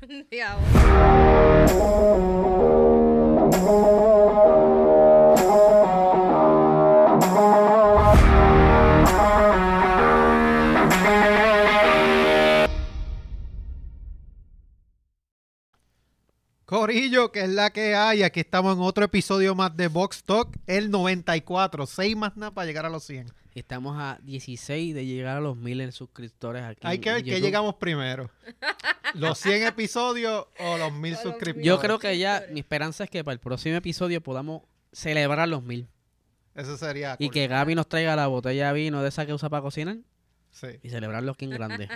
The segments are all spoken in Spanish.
Corillo, que es la que hay. Aquí estamos en otro episodio más de Box Talk, el 94. Seis más nada para llegar a los 100. Estamos a 16 de llegar a los 1000 en suscriptores aquí. Hay que ver qué llegamos primero. ¿Los 100 episodios o los 1000 O los suscriptores? Yo creo que ya, mi esperanza es que para el próximo episodio podamos celebrar los 1000. Eso sería Y cool. que Gaby nos traiga la botella de vino de esa que usa para cocinar Sí. y celebrarlo aquí en grande.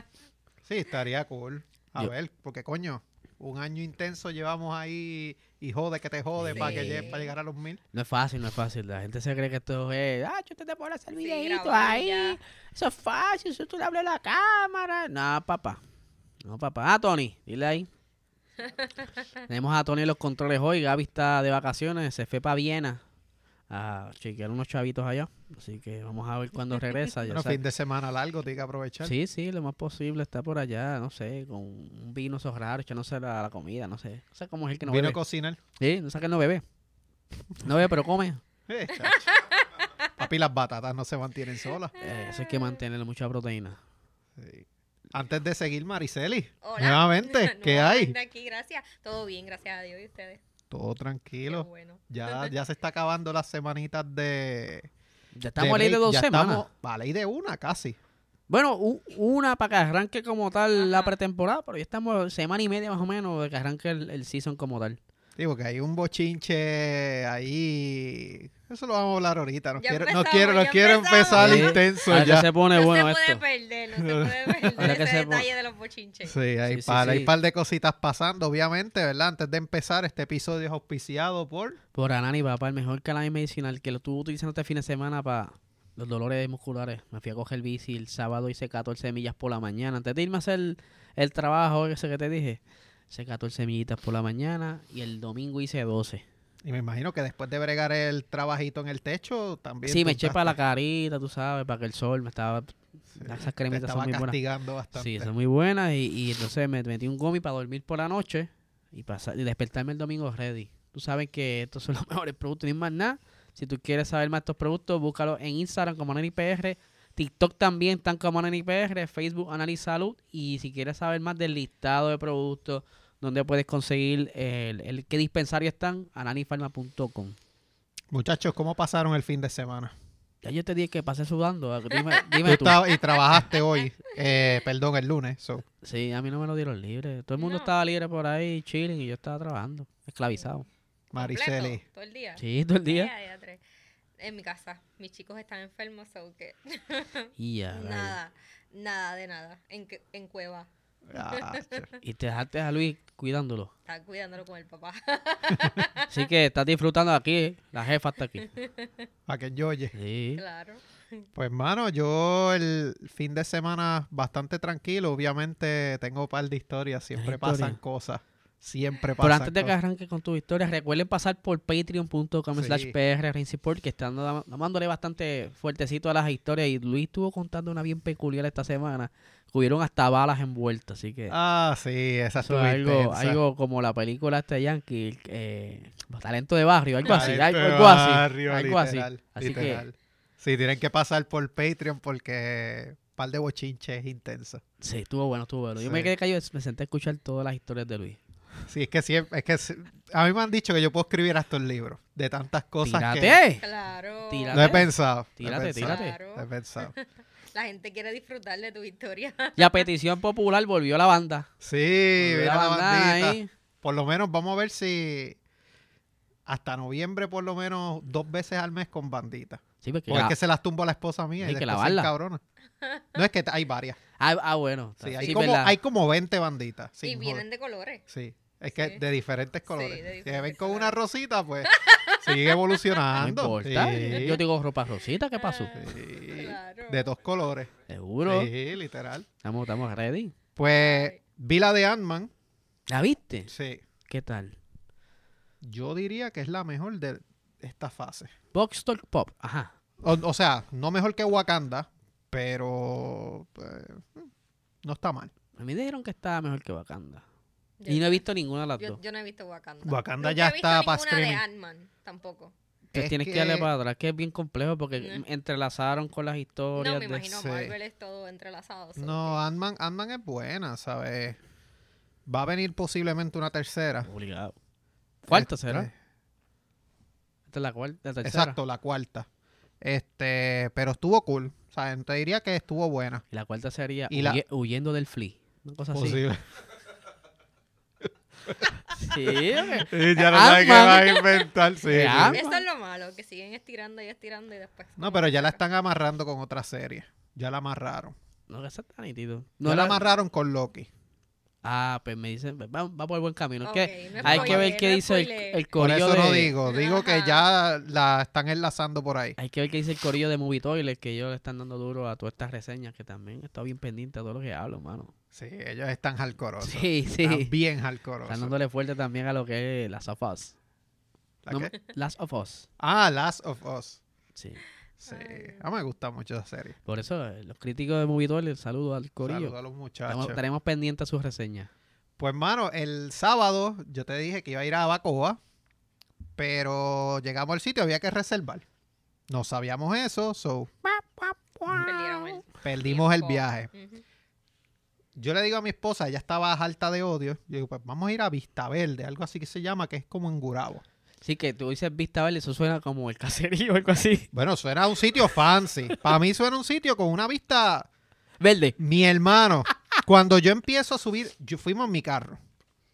sí, estaría cool. A Yo- ver, porque coño, un año intenso llevamos ahí y jode que te jode para que Sí. llegue, para llegar a los 1000. No es fácil, no es fácil. La gente se cree que esto es, ah, yo te puedo hacer Sí, videitos grabar ahí. ya. Eso es fácil, eso tú le hablas a la cámara. No, papá. No, papá. Ah, Tony, dile ahí. Tenemos a Tony en los controles hoy. Gaby está de vacaciones, se fue para Viena a chequear unos chavitos allá. Así que vamos a ver cuándo regresa. Ya Bueno, fin de semana largo, tiene que aprovechar. Sí, sí, lo más posible está por allá, no sé, con un vino esos raros, echándose la, la comida, no sé. No sé cómo es el que no Vino a bebe. cocinar. Sí, no sé que no bebe. No bebe, pero come. Eh. Papi, las batatas no se mantienen solas. Eh, eso hay que mantener mucha proteína. Sí. Antes de seguir, Mariceli, Hola. nuevamente, ¿qué hay? Aquí, gracias. Todo bien, gracias a Dios y ustedes. Todo tranquilo. bueno. Ya, ya se está acabando las semanitas de. Ya estamos a ley de dos Ya semanas. estamos a ley de una casi. Bueno, u- una para que arranque como tal la pretemporada, pero ya estamos semana y media más o menos de que arranque el, el season como tal. Sí, porque hay un bochinche ahí. Eso lo vamos a hablar ahorita. No quiero, no quiero, no quiero empezar Sí. intenso Ahora ya. se pone no bueno se puede esto. perder, no se puede perder Ahora ese detalle de los bochinches. Sí, hay, Sí, sí, par, hay sí. par de cositas pasando, obviamente, ¿verdad? Antes de empezar, este episodio es auspiciado por. Por Anani, papá, el mejor cannabis medicinal que lo estuve utilizando este fin de semana para los dolores musculares. Me fui a coger bici el sábado, hice 14 millas por la mañana. Antes de irme a hacer el, el trabajo ese que te dije, hice 14 millitas por la mañana y el domingo hice 12. Y me imagino que después de bregar el trabajito en el techo, también. Sí, me eché para la carita, tú sabes, para que el sol me estaba... Esas te cremitas estaba son muy buenas. castigando bastante. Sí, son muy buenas y, y entonces me metí un gomi para dormir por la noche y, pasar, y despertarme el domingo ready. Tú sabes que estos son los mejores productos, ni más nada. Si tú quieres saber más de estos productos, búscalo en Instagram como AnaniPR, TikTok también están como AnaniPR, Facebook Anani Salud y si quieres saber más del listado de productos, donde puedes conseguir el, el qué dispensario están, ananifarma.com. Muchachos, ¿cómo pasaron el fin de semana? Ya yo te dije que pasé sudando, ah, dime, Tú tú. estabas- y trabajaste hoy, eh, perdón, el lunes. so. Sí, a mí no me lo dieron libre. Todo el mundo No. estaba libre por ahí, chilling, y yo estaba trabajando, esclavizado. Mariceli. Todo el día. Sí, todo el día. En mi casa. Mis chicos están enfermos, so que nada, nada de nada. En, que- en cueva. Y te dejaste a Luis cuidándolo. Están cuidándolo con el papá. Así que estás disfrutando aquí, ¿eh? la jefa está aquí. Para que yo oye. Sí. claro. Pues, hermano, yo el fin de semana bastante tranquilo. Obviamente tengo un par de historias. Siempre pasan cosas. Siempre Pero pasan antes de que arranque con tu historia, recuerden pasar por patreon.com Sí. slash pr que están dándole bastante fuertecito a las historias. Y Luis estuvo contando una bien peculiar esta semana. Hubieron hasta balas envueltas, así que... Ah, sí, esa es algo, algo como la película este Yankee, eh, Talento de Barrio, algo así, algo, algo así, barrio, algo así. literal, Así que literal. Sí, tienen que pasar por Patreon porque par de bochinches intensos. Sí, estuvo bueno, estuvo bueno. Yo me quedé callado, me senté a escuchar todas las historias de Luis. Sí, es que siempre, es que a mí me han dicho que yo puedo escribir hasta un libro de tantas cosas que ¡Tírate! Claro. Tírate. lo he pensado. he Tírate, pensado, tírate. lo he pensado. La gente quiere disfrutar de tu historia. Y a petición popular volvió la banda. Sí, Volvió mira la banda bandita. ahí. Por lo menos vamos a ver si hasta noviembre por lo menos dos veces al mes con bandita. Sí, porque Porque la- es que se las tumbo a la esposa mía Hay y que después lavarla. encabrona. No es que hay varias. ah, ah, bueno. Sí, hay, Sí, como, verdad. hay como 20 banditas. y sin vienen joder. de colores. Sí. Es que Sí. de diferentes colores. de si diferentes ven con colores. una rosita, pues sigue No evolucionando. importa. Sí. Yo digo ropa rosita, ¿qué pasó? Ah, Sí. Claro. De dos colores. Seguro. Sí, literal. Estamos, estamos ready. Pues vi la de Ant-Man. ¿La viste? Sí. ¿Qué tal? Yo diría que es la mejor de esta fase. Box Talk Pop. Ajá. O, o sea, no mejor que Wakanda, pero pues, no está mal. A mí dijeron que estaba mejor que Wakanda. Yo Y no he visto ninguna de las yo, dos. yo no he visto Wakanda. Wakanda Nunca ya he visto está para ninguna de. Ant-Man, tampoco. Entonces Es tienes que... darle que- para atrás, que es bien complejo porque Mm. entrelazaron con las historias No, me de... imagino Sí. Marvel es todo entrelazado. No, Ant-Man es buena, ¿sabes? Va a venir posiblemente una tercera. Obligado. ¿Cuarta Este, será? Esta es la cuarta, la tercera. Exacto, la cuarta. Este, pero estuvo cool. O sea, te diría que estuvo buena. Y la cuarta sería Y la- huye- huyendo del flea. Una cosa así. Posible. Sí, ok. ya no sabe qué va a inventar. Sí, Ant- Eso es lo malo, que siguen estirando y estirando y después. No, pero ya la están amarrando con otra serie. Ya la amarraron. No, que esa está nítido. No No la la- amarraron con Loki. Ah, pues me dicen, va, va por buen camino. Es Ok, que no hay spoiler, que ver qué no dice el, el Por corillo eso no de... digo. Digo que ya la están enlazando por ahí. Hay que ver qué dice el corillo de Movie Toilet, que ellos le están dando duro a todas estas reseñas, que también he estado bien pendiente a todo lo que hablo, mano. Sí, ellos están hardcoreosos. Sí, sí. Están bien Están hardcoreosos. dándole fuerte también a lo que es Last of Us. ¿La No qué? me- Last of Us. Ah, Last of Us. Sí. Sí. A mí me gusta mucho esa serie. Por eso, eh, los críticos de Movie Toilet, saludo al corillo. Saludos a los muchachos. Estamos- estaremos pendientes a sus reseñas. Pues, mano, el sábado yo te dije que iba a ir a Bacoa, pero llegamos al sitio, había que reservar. No sabíamos eso, so el perdimos el viaje. Yo le digo a mi esposa, ella estaba harta de odio. Yo digo, pues vamos a ir a Vista Verde, algo así que se llama, que es como en Gurabo. Sí, que tú dices Vista Verde, eso suena como el caserío o algo así. Bueno, suena a un sitio fancy. Para mí suena un sitio con una vista. Verde. Mi hermano, cuando yo empiezo a subir, yo fuimos en mi carro.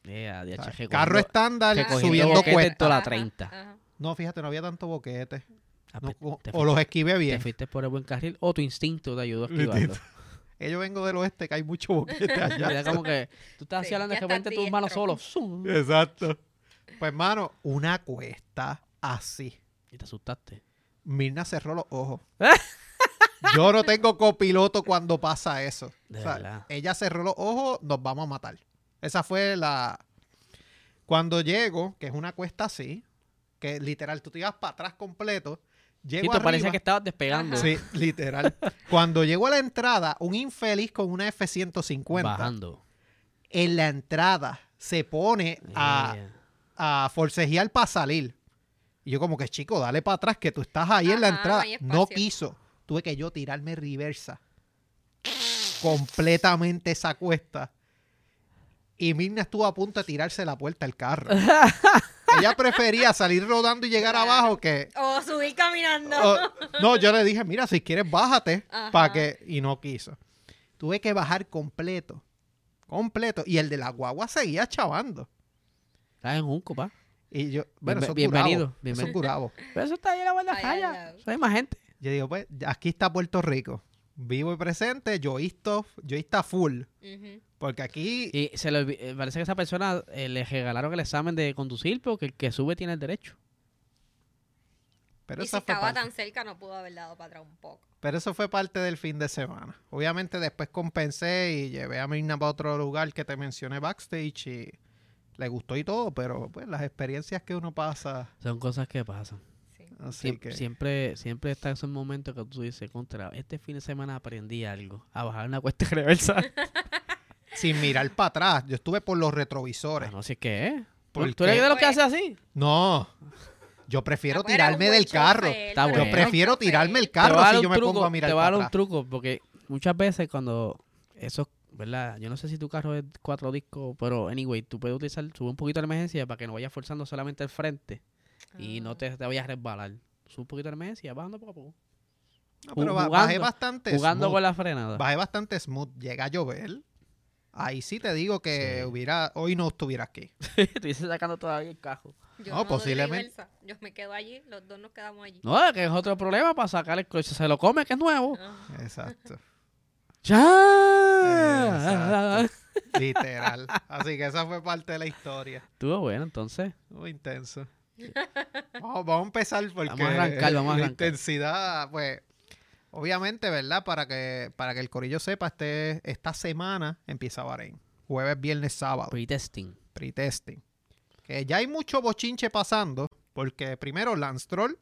Yeah, O sea, DH, recogiendo- carro estándar subiendo boquete cuesta. toda la Ajá, 30. ajá. No, fíjate, no había tanto boquete. Ah, No, pues, o, te o fuiste- los esquivé Te bien. fuiste por el buen carril o tu instinto te ayudó a esquivarlo. Eh, Yo vengo del oeste, que hay mucho boquete allá. Era como que tú estás así Sí, hablando de ya repente tus manos diestro. solos. Exacto. Pues, mano, una cuesta así. Y te asustaste. Mirna cerró los ojos. Yo no tengo copiloto cuando pasa eso. De O sea, verdad. ella cerró los ojos, nos vamos a matar. Esa fue la... Cuando llego, que es una cuesta así, que literal tú te ibas para atrás completo, Sí, llego tú parecía arriba- que estabas despegando. Sí, literal. Cuando llego a la entrada, un infeliz con una F-150 Bajando. en la entrada se pone Yeah. a forcejear para salir. Y yo como que, chico, dale para atrás que tú estás ahí en la no entrada. No quiso. Tuve que yo tirarme reversa. Completamente esa cuesta. Y Mirna estuvo a punto de tirarse la puerta del carro. Ella prefería salir rodando y llegar abajo que... O subir caminando. No, yo le dije, mira, si quieres, bájate. Para que Y no quiso. Tuve que bajar completo. Completo. Y el de la guagua seguía chavando. Estás en Junco, pa. Y yo, bueno, eso es bienvenido, Gurabo, Eso es bienvenido. Gurabo. Pero eso está ahí en la guarda Ay, falla. ay, ay. Eso hay más gente. Yo digo, pues, aquí está Puerto Rico. Vivo y presente, yo esto, yo está full. Ujú. Porque aquí, Y se le olvi- eh, parece que esa persona eh, le regalaron el examen de conducir porque el que sube tiene el derecho. pero y si estaba parte, tan cerca, no pudo haber dado para atrás un poco. pero eso fue parte del fin de semana. Obviamente después compensé y llevé a Mirna para otro lugar que te mencioné backstage y le gustó y todo, pero pues las experiencias que uno pasa, Son cosas que pasan. Sí. así que... Siempre, siempre está esos momentos que tú dices, contra, este fin de semana aprendí algo. A bajar una cuesta reversa. sin mirar para atrás. Yo estuve por los Ah, retrovisores. no sé qué es. ¿Por ¿Tú eres de los que Pues- hace así? No. Yo prefiero Ah, tirarme del carro. Está bueno. Yo prefiero tirarme el carro te voy a dar si un yo me truco, pongo a mirar Te voy a dar un truco porque muchas veces cuando esos, ¿verdad? Yo no sé si tu carro es cuatro discos, pero anyway, tú puedes utilizar, sube un poquito la emergencia para que no vayas forzando solamente el frente y no Ah. te, te vayas a resbalar. Sube un poquito la emergencia, bajando poco a poco. No, pero jugando- bajé bastante Jugando smooth. con la frenada. Bajé bastante smooth. Llega a llover. Ahí sí te digo que Sí. hubiera hoy no estuviera aquí. Estuviese sacando todavía el cajo. Yo No, posiblemente. Yo me quedo allí, los dos nos quedamos allí. No, que es otro problema para sacar el coche. Se lo come, que es nuevo. Ah. Exacto. ¡Ya! Literal. Así que esa fue parte de la historia. Estuvo bueno, entonces. Muy intenso. Vamos, vamos a empezar porque Vamos a arrancar, vamos a la arrancar. intensidad, pues, obviamente, ¿verdad? Para que, para que el corillo sepa, este, esta semana empieza Bahrein. Jueves, viernes, sábado. Pre-testing. Pre-testing. Que ya hay mucho bochinche pasando, porque primero Lance Troll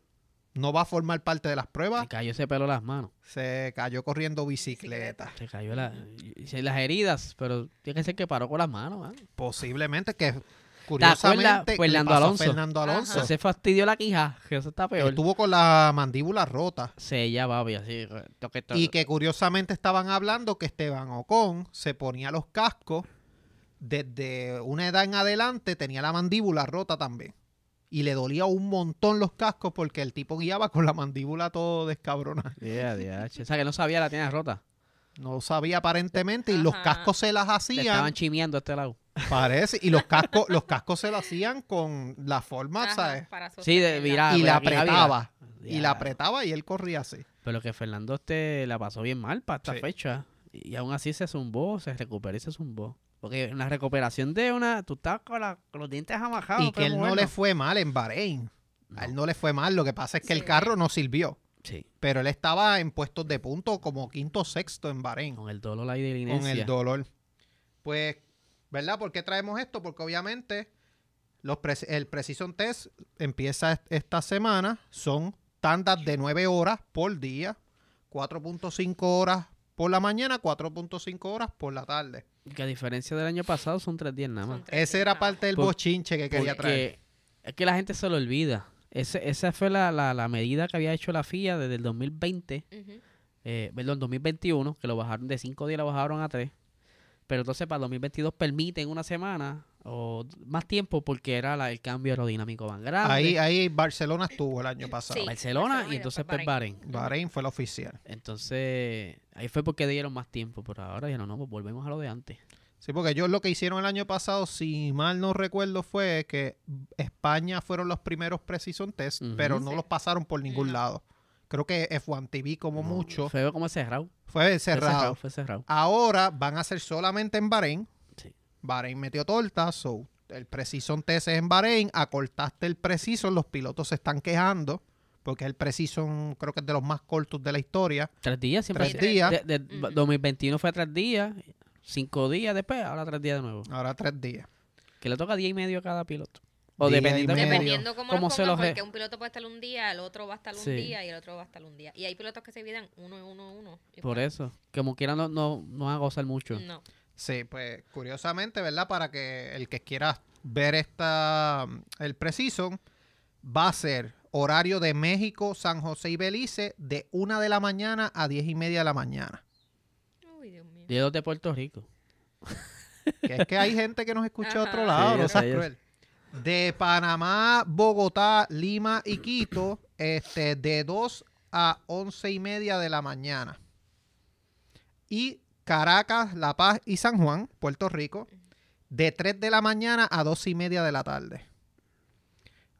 no va a formar parte de las Se pruebas. cayó ese pelo en las manos. Se cayó corriendo bicicleta. Se cayó la, las heridas, pero tiene que ser que paró con las manos, mano. Posiblemente que curiosamente Fernando pasó Alonso? Fernando Ajá. Alonso. Se fastidió la quija, que eso está peor. Estuvo con la mandíbula rota. Se ella babi, así. Y que curiosamente estaban hablando que Esteban Ocon se ponía los cascos desde una edad en adelante, tenía la mandíbula rota también. Y le dolía un montón los cascos porque el tipo guiaba con la mandíbula todo descabrona. Yeah, diache. O sea, que no sabía la tenía rota. No sabía aparentemente y los cascos se las Le hacían, estaban chimeando a este lado. parece, y los cascos, los cascos se lo hacían con la forma, Ajá, ¿sabes? para Sí, de virar. y la apretaba, mira. y la apretaba y él corría así. Pero que Fernando este la pasó bien mal para esta Sí. fecha. Y aún así se zumbó, se recuperó y se zumbó. Porque en la recuperación de una, tú estás con, la- con los dientes amajados. y que él no le fue mal en Bahrein. A él no le fue mal, lo que pasa es que el carro no sirvió. Sí, Pero él estaba en puestos de punto como quinto o sexto en Bahrein. con el dolor ahí de la Con el dolor. Pues, ¿verdad? ¿Por qué traemos esto? Porque obviamente los pre- el Precision Test empieza est- esta semana. Son tandas de 9 horas por día. 4.5 horas por la mañana, 4.5 horas por la tarde. Que a diferencia del año pasado son tres días nada más. Ese era nada parte del Por- bochinche que quería traer. Porque es que la gente se lo olvida. Ese, esa fue la, la, la medida que había hecho la FIA desde el 2020, más. Ujú. eh, perdón, 2021, que lo bajaron de cinco días, lo bajaron a tres. Pero entonces para el 2022 permiten una semana o más tiempo porque era la- el cambio aerodinámico más grande. Ahí, ahí Barcelona estuvo el año pasado. Sí. Barcelona Barcelona y entonces después pues Bahrein. Bahrein fue la oficial. Entonces, ahí fue porque dieron más tiempo, pero ahora ya no, no, pues volvemos a lo de antes. Sí, porque ellos lo que hicieron el año pasado, si mal no recuerdo, fue que España fueron los primeros Precision Test, pero no Sí. los pasaron por ningún No. lado. Creo que F1 TV como No, mucho Fue como cerrado. fue Fue cerrado. Fue cerrado. Ahora van a ser solamente en Bahrein. Bahrein metió torta, so el Precision Test es en Bahrein, acortaste el Precision, los pilotos se están quejando, porque el Precision creo que es de los más cortos de la historia. Tres días siempre. Tres de- días. de- de- Ujú. 2021 fue tres días, cinco días después, ahora tres días de nuevo. Ahora tres días. Que le toca día y medio a cada piloto. O Día dependiendo cómo- Dependiendo cómo, cómo lo se pongan, los re- porque un piloto puede estar un día, el otro va a estar un Sí. día y el otro va a estar un día. Y hay pilotos que se dividen uno, uno, uno. y Por pues, eso. Como quiera no, no, no van a gozar mucho. No. Sí, pues curiosamente, ¿verdad? Para que el que quiera ver esta el Precision va a ser horario de México, San José y Belice de una de la mañana a diez y media de la mañana. Uy, Dios mío. Dedos de Puerto Rico. Que es que hay gente que nos escucha de otro lado, Sí, no seas cruel. De Panamá, Bogotá, Lima y Quito, este, de 2 a once y media de la mañana. Y Caracas, La Paz y San Juan, Puerto Rico, de 3 de la mañana a 2 y media de la tarde.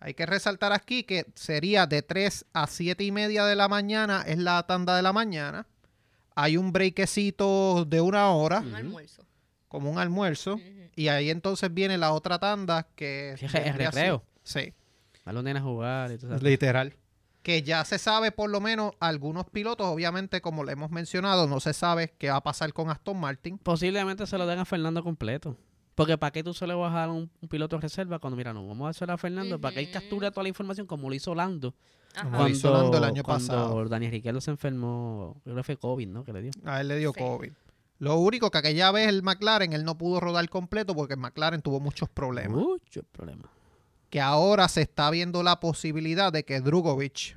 Hay que resaltar aquí que sería de 3 a 7 y media de la mañana, es la tanda de la mañana. Hay un breakcito de una hora, Un almuerzo. como un almuerzo. Y ahí entonces viene la otra tanda que... Sí, es recreo. así- Sí, A los nenes a jugar y todo eso. literal. Que ya se sabe por lo menos algunos pilotos, obviamente como le hemos mencionado, no se sabe qué va a pasar con Aston Martin. Posiblemente se lo den a Fernando completo. Porque ¿para qué tú se le vas a dar a un, un piloto de reserva cuando, mira, no, vamos a hacer a Fernando para que él capture toda la información como lo hizo Lando. Ajá. Como lo hizo Lando el año cuando pasado. Daniel Riquelme se enfermó, creo que fue COVID, ¿no? Que le dio. A él le dio Sí. COVID. Lo único que aquella vez el McLaren, él no pudo rodar completo porque el McLaren tuvo muchos problemas. Muchos problemas. Que ahora se está viendo la posibilidad de que Drugovic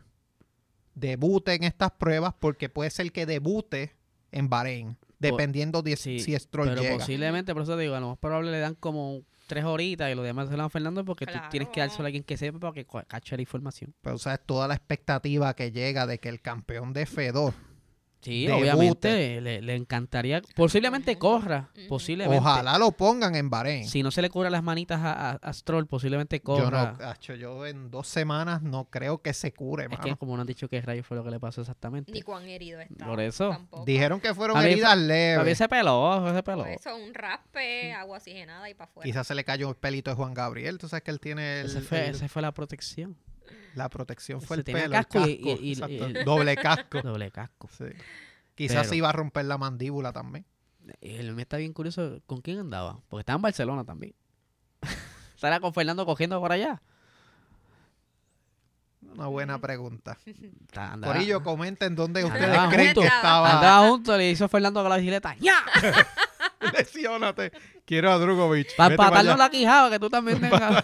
debute en estas pruebas porque puede ser que debute en Bahrein, dependiendo de Sí, si Stroll pero llega. posiblemente, por eso te digo, a lo más probable le dan como tres horitas y los demás se lo dan a Fernando porque tú tienes que dárselo a alguien que sepa para que cache la información. Pero sabes toda la expectativa que llega de que el campeón de Fedor, Sí, Debute. obviamente le, le encantaría, posiblemente corra, posiblemente. ojalá lo pongan en Bahrein. Si no se le cubra las manitas a, a- a Stroll, posiblemente yo corra. no, acho, yo en dos semanas no creo que se cure, es mano. que como no han dicho qué rayo fue lo que le pasó exactamente. Ni cuán herido está. Por eso. Tampoco. Dijeron que fueron A mí heridas A mí leves. se peló, se peló. Por eso, un raspe, agua oxigenada y para afuera. Quizás se le cayó el pelito de Juan Gabriel. Tú sabes que él tiene el- Ese fue, el- ese fue la protección. La protección, fue el pelo, el casco y- casco. y- y- exacto, y- doble casco. Doble casco. Sí. Quizás Pero- se iba a romper la mandíbula también. El me está bien curioso con quién andaba. Porque estaba en Barcelona también. Estará con Fernando cogiendo por allá. Una buena pregunta. Andaba- Corillo, comenten dónde ustedes creen que estaba. Andaba junto, le hizo Fernando con la bicicleta. ¡Ya! Lesiónate. Quiero a Drugovic. Para pa' la quijada, que tú también tengas.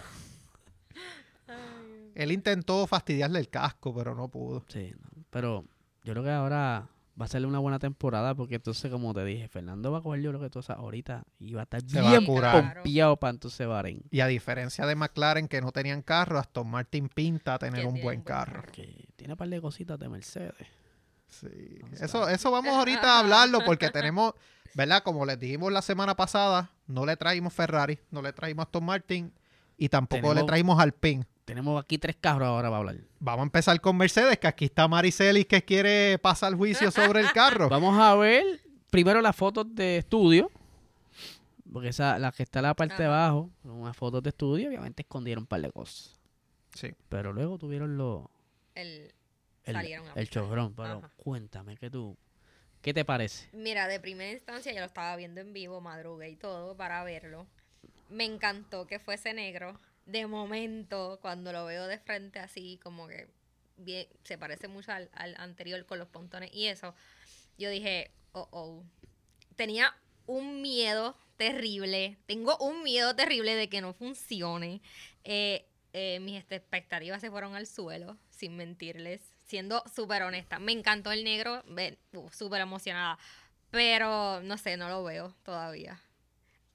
Él intentó fastidiarle el casco, pero no pudo. Sí, no, pero yo creo que ahora va a ser una buena temporada porque entonces, como te dije, Fernando va a coger yo creo que todas esas horitas y va a estar Se va a bien pompeado para entonces Bahrein. Y a diferencia de McLaren, que no tenían carro, Aston Martin pinta tener Que un tiene buen un buen carro. carro. Que tiene un par de cositas de Mercedes. Sí. Eso, eso vamos ahorita a hablarlo porque tenemos, ¿verdad? Como les dijimos la semana pasada, no le traímos Ferrari, no le traímos Aston Martin y tampoco le traímos Alpine. Tenemos aquí tres carros ahora para hablar. Vamos a empezar con Mercedes, que aquí está Maricelis que quiere pasar juicio sobre el carro. Vamos a ver primero las fotos de estudio. Porque esa, la que está en la parte de abajo, son unas fotos de estudio, obviamente escondieron un par de cosas. Sí. Pero luego tuvieron lo, El, el, salieron a el chorrón. Pero Ajá. cuéntame, ¿qué tú, ¿qué te parece? Mira, de primera instancia yo lo estaba viendo en vivo, madrugué y todo para verlo. Me encantó que fuese negro. De momento, cuando lo veo de frente así, como que bien, se parece mucho al, anterior con los pontones y eso, yo dije, oh, oh. Tenía un miedo terrible, tengo un miedo terrible de que no funcione. Eh, eh, mis expectativas se fueron al suelo, sin mentirles, siendo súper honesta. Me encantó el negro, uh, súper emocionada, pero no sé, no lo veo todavía.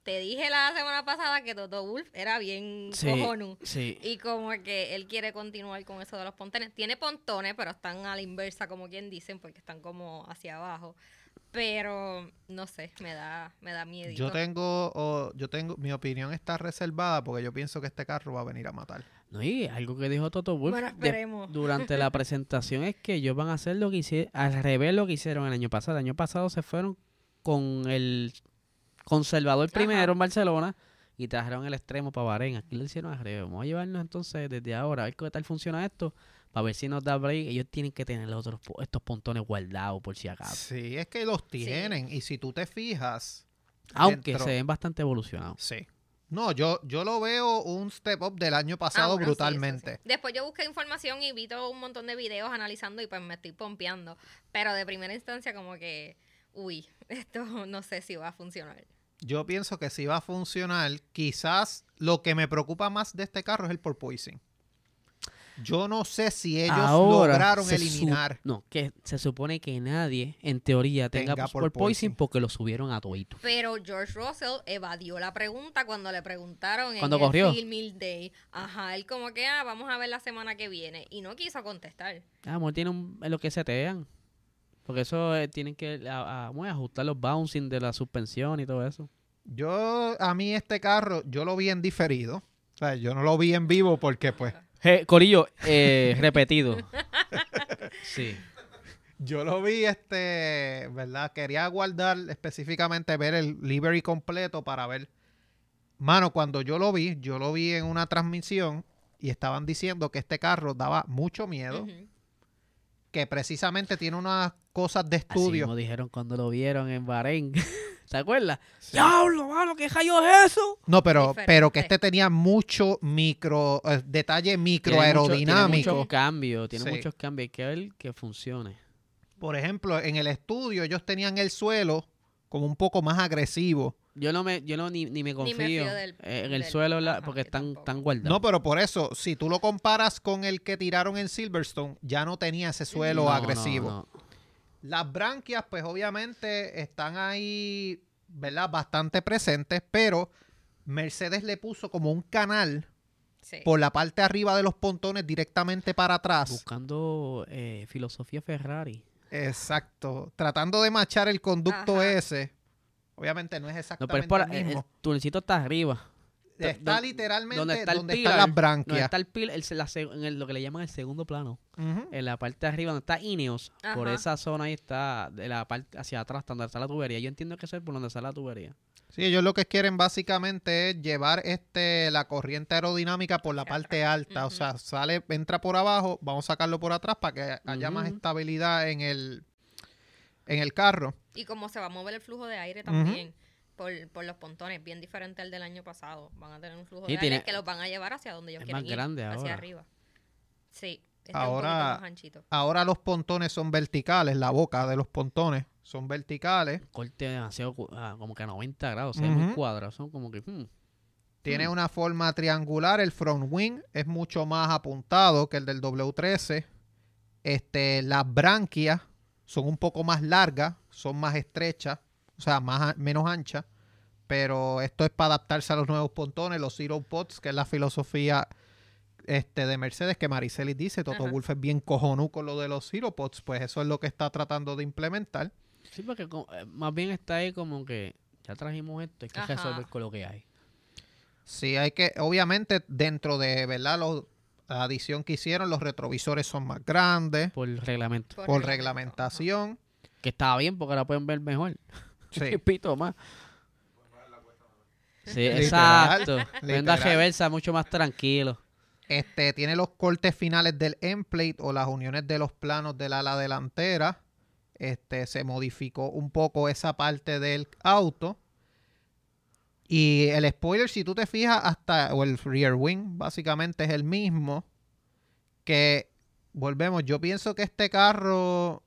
Te dije la semana pasada que Toto Wolf era bien Sí, cojonú. sí. Y como que él quiere continuar con eso de los pontones. Tiene pontones, pero están a la inversa, como quien dicen, porque están como hacia abajo. Pero no sé, me da, me da miedo. Yo tengo, oh, yo tengo, mi opinión está reservada porque yo pienso que este carro va a venir a matar. No, y algo que dijo Toto Wolff Bueno, de- esperemos. durante la presentación es que ellos van a hacer lo que hicieron, al revés lo que hicieron el año pasado. El año pasado se fueron con el conservador primero en Barcelona y trajeron el extremo para Bahrein. Aquí lo hicieron al revés. Vamos a llevarnos entonces desde ahora a ver qué tal funciona esto para ver si nos da break. Ellos tienen que tener los otros, estos pontones guardados por si acaso. Sí, es que los tienen. Y si tú te fijas. Aunque dentro- se ven bastante evolucionados. Sí. No, yo, yo lo veo un step up del año Ah, pasado sí, brutalmente. sí. Después yo busqué información y vi todo un montón de videos analizando y pues me estoy pompeando. Pero de primera instancia como que, uy, esto no sé si va a funcionar. Yo pienso que sí va a funcionar. Quizás lo que me preocupa más de este carro es el porpoising. Yo no sé si ellos Ahora lograron eliminar. no, que se supone que nadie, en teoría, tenga, Tenga por porpoising. porque lo subieron a toito. Pero George Russell evadió la pregunta cuando le preguntaron ¿Cuándo en corrió? el Film Mill Day. Ajá, él como que, ah, vamos a ver la semana que viene. Y no quiso contestar. Ah, amor, tiene un, es lo que setean. Porque eso eh, tienen que a- a- bueno, ajustar los bouncing de la suspensión y todo eso. Yo, a mí este carro, yo lo vi en diferido. O sea, yo no lo vi en vivo porque pues Corillo, eh, repetido. sí. yo lo vi, este, ¿verdad? Quería guardar específicamente ver el livery completo para ver. Mano, cuando yo lo vi, yo lo vi en una transmisión y estaban diciendo que este carro daba mucho miedo, Ujú. Que precisamente tiene unas cosas de Así estudio. como dijeron cuando lo vieron en Bahrein. ¿Se acuerdas? ¡Diablo, mano! ¿Qué rayos es eso? No, pero, Diferente. pero que este tenía mucho micro, eh, detalle micro Tiene mucho- aerodinámico. Tiene muchos cambios, tiene Sí. muchos cambios. Hay que ver que funcione. Por ejemplo, en el estudio ellos tenían el suelo como un poco más agresivo. Yo no me, yo no ni, ni me me confío del- eh, en el del- suelo la- ajá, porque están, están guardados. No, pero por eso, si tú lo comparas con el que tiraron en Silverstone, ya no tenía ese suelo No, no, agresivo. no. Las branquias, pues obviamente están ahí, ¿verdad? Bastante presentes, pero Mercedes le puso como un canal Sí. por la parte arriba de los pontones directamente para atrás. Buscando eh, filosofía Ferrari. Exacto. Tratando de machar el conducto Ajá. ese. Obviamente no es No, exactamente pero es por, el el, mismo. tunelcito está arriba. está literalmente donde donde, está el están pilar, las Donde branquias. está el pil, el- la en el- lo que le llaman el segundo plano. En la parte de arriba donde está Ineos, por esa zona ahí está, de la parte hacia atrás, donde está la tubería. Yo entiendo que eso es por donde está la tubería. Sí, ellos lo que quieren básicamente es llevar este la corriente aerodinámica por la parte alta. O sea, sale, entra por abajo, vamos a sacarlo por atrás para que haya más estabilidad en el, en el carro. Y como se va a mover el flujo de aire también por, por los pontones, bien diferente al del año pasado. Van a tener un flujo de tiene- aire que los van a llevar hacia donde ellos es quieren más ir, grande hacia ahora. arriba. Sí, Ahora- un más. Ahora los pontones son verticales, la boca de los pontones son verticales. Corte demasiado, ah, como que a 90 grados, o sea, Ujú. muy cuadrado. Son como que, hmm, Tiene Hmm. una forma triangular, el front wing es mucho más apuntado que el del W13. Este, las branquias son un poco más largas, son más estrechas, o sea, más, menos anchas. Pero esto es para adaptarse a los nuevos pontones, los Zero Pods, que es la filosofía este, de Mercedes, que Maricelis dice, Toto Ajá. Wolff es bien cojonú con lo de los Zero Pods, pues eso es lo que está tratando de implementar. Sí, porque eh, más bien está ahí como que ya trajimos esto, hay que Ajá. resolver con lo que hay. Sí, hay que, obviamente, dentro de, ¿verdad? Los, la adición que hicieron, los retrovisores son más grandes Por reglamento. Por por reglamento, reglamentación. Que estaba bien porque ahora pueden ver mejor. Sí. Pito más. Sí, Literal, exacto. Venda reversa mucho más tranquilo. Este, tiene los cortes finales del end plate o las uniones de los planos del ala delantera. Este, se modificó un poco esa parte del auto. Y el spoiler, si tú te fijas, hasta, o el rear wing, básicamente es el mismo. Que, volvemos, yo pienso que este carro,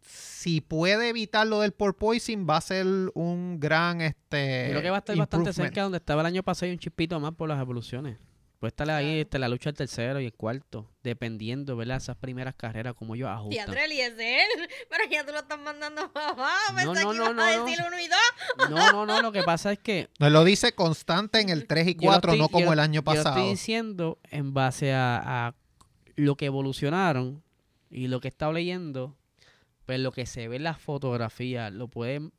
si puede evitar lo del porpoising, va a ser un gran, este, Creo que va a estar bastante cerca donde estaba el año pasado y un chispito más por las evoluciones. Puede estar ahí Claro. este, la lucha del tercero y el cuarto, dependiendo, ¿verdad? Esas primeras carreras, como ellos ajustan. Teatro Eliezer, pero ya tú lo estás mandando para abajo. No, Pensé no, que no, a no, no. decir uno y dos. No, no, no, lo que pasa es que Nos lo dice constante en el 3 y Yo lo 4, estoy- no como yo- el año yo lo pasado. estoy diciendo en base a, a lo que evolucionaron y lo que he estado leyendo, pues lo que se ve en las fotografías lo pueden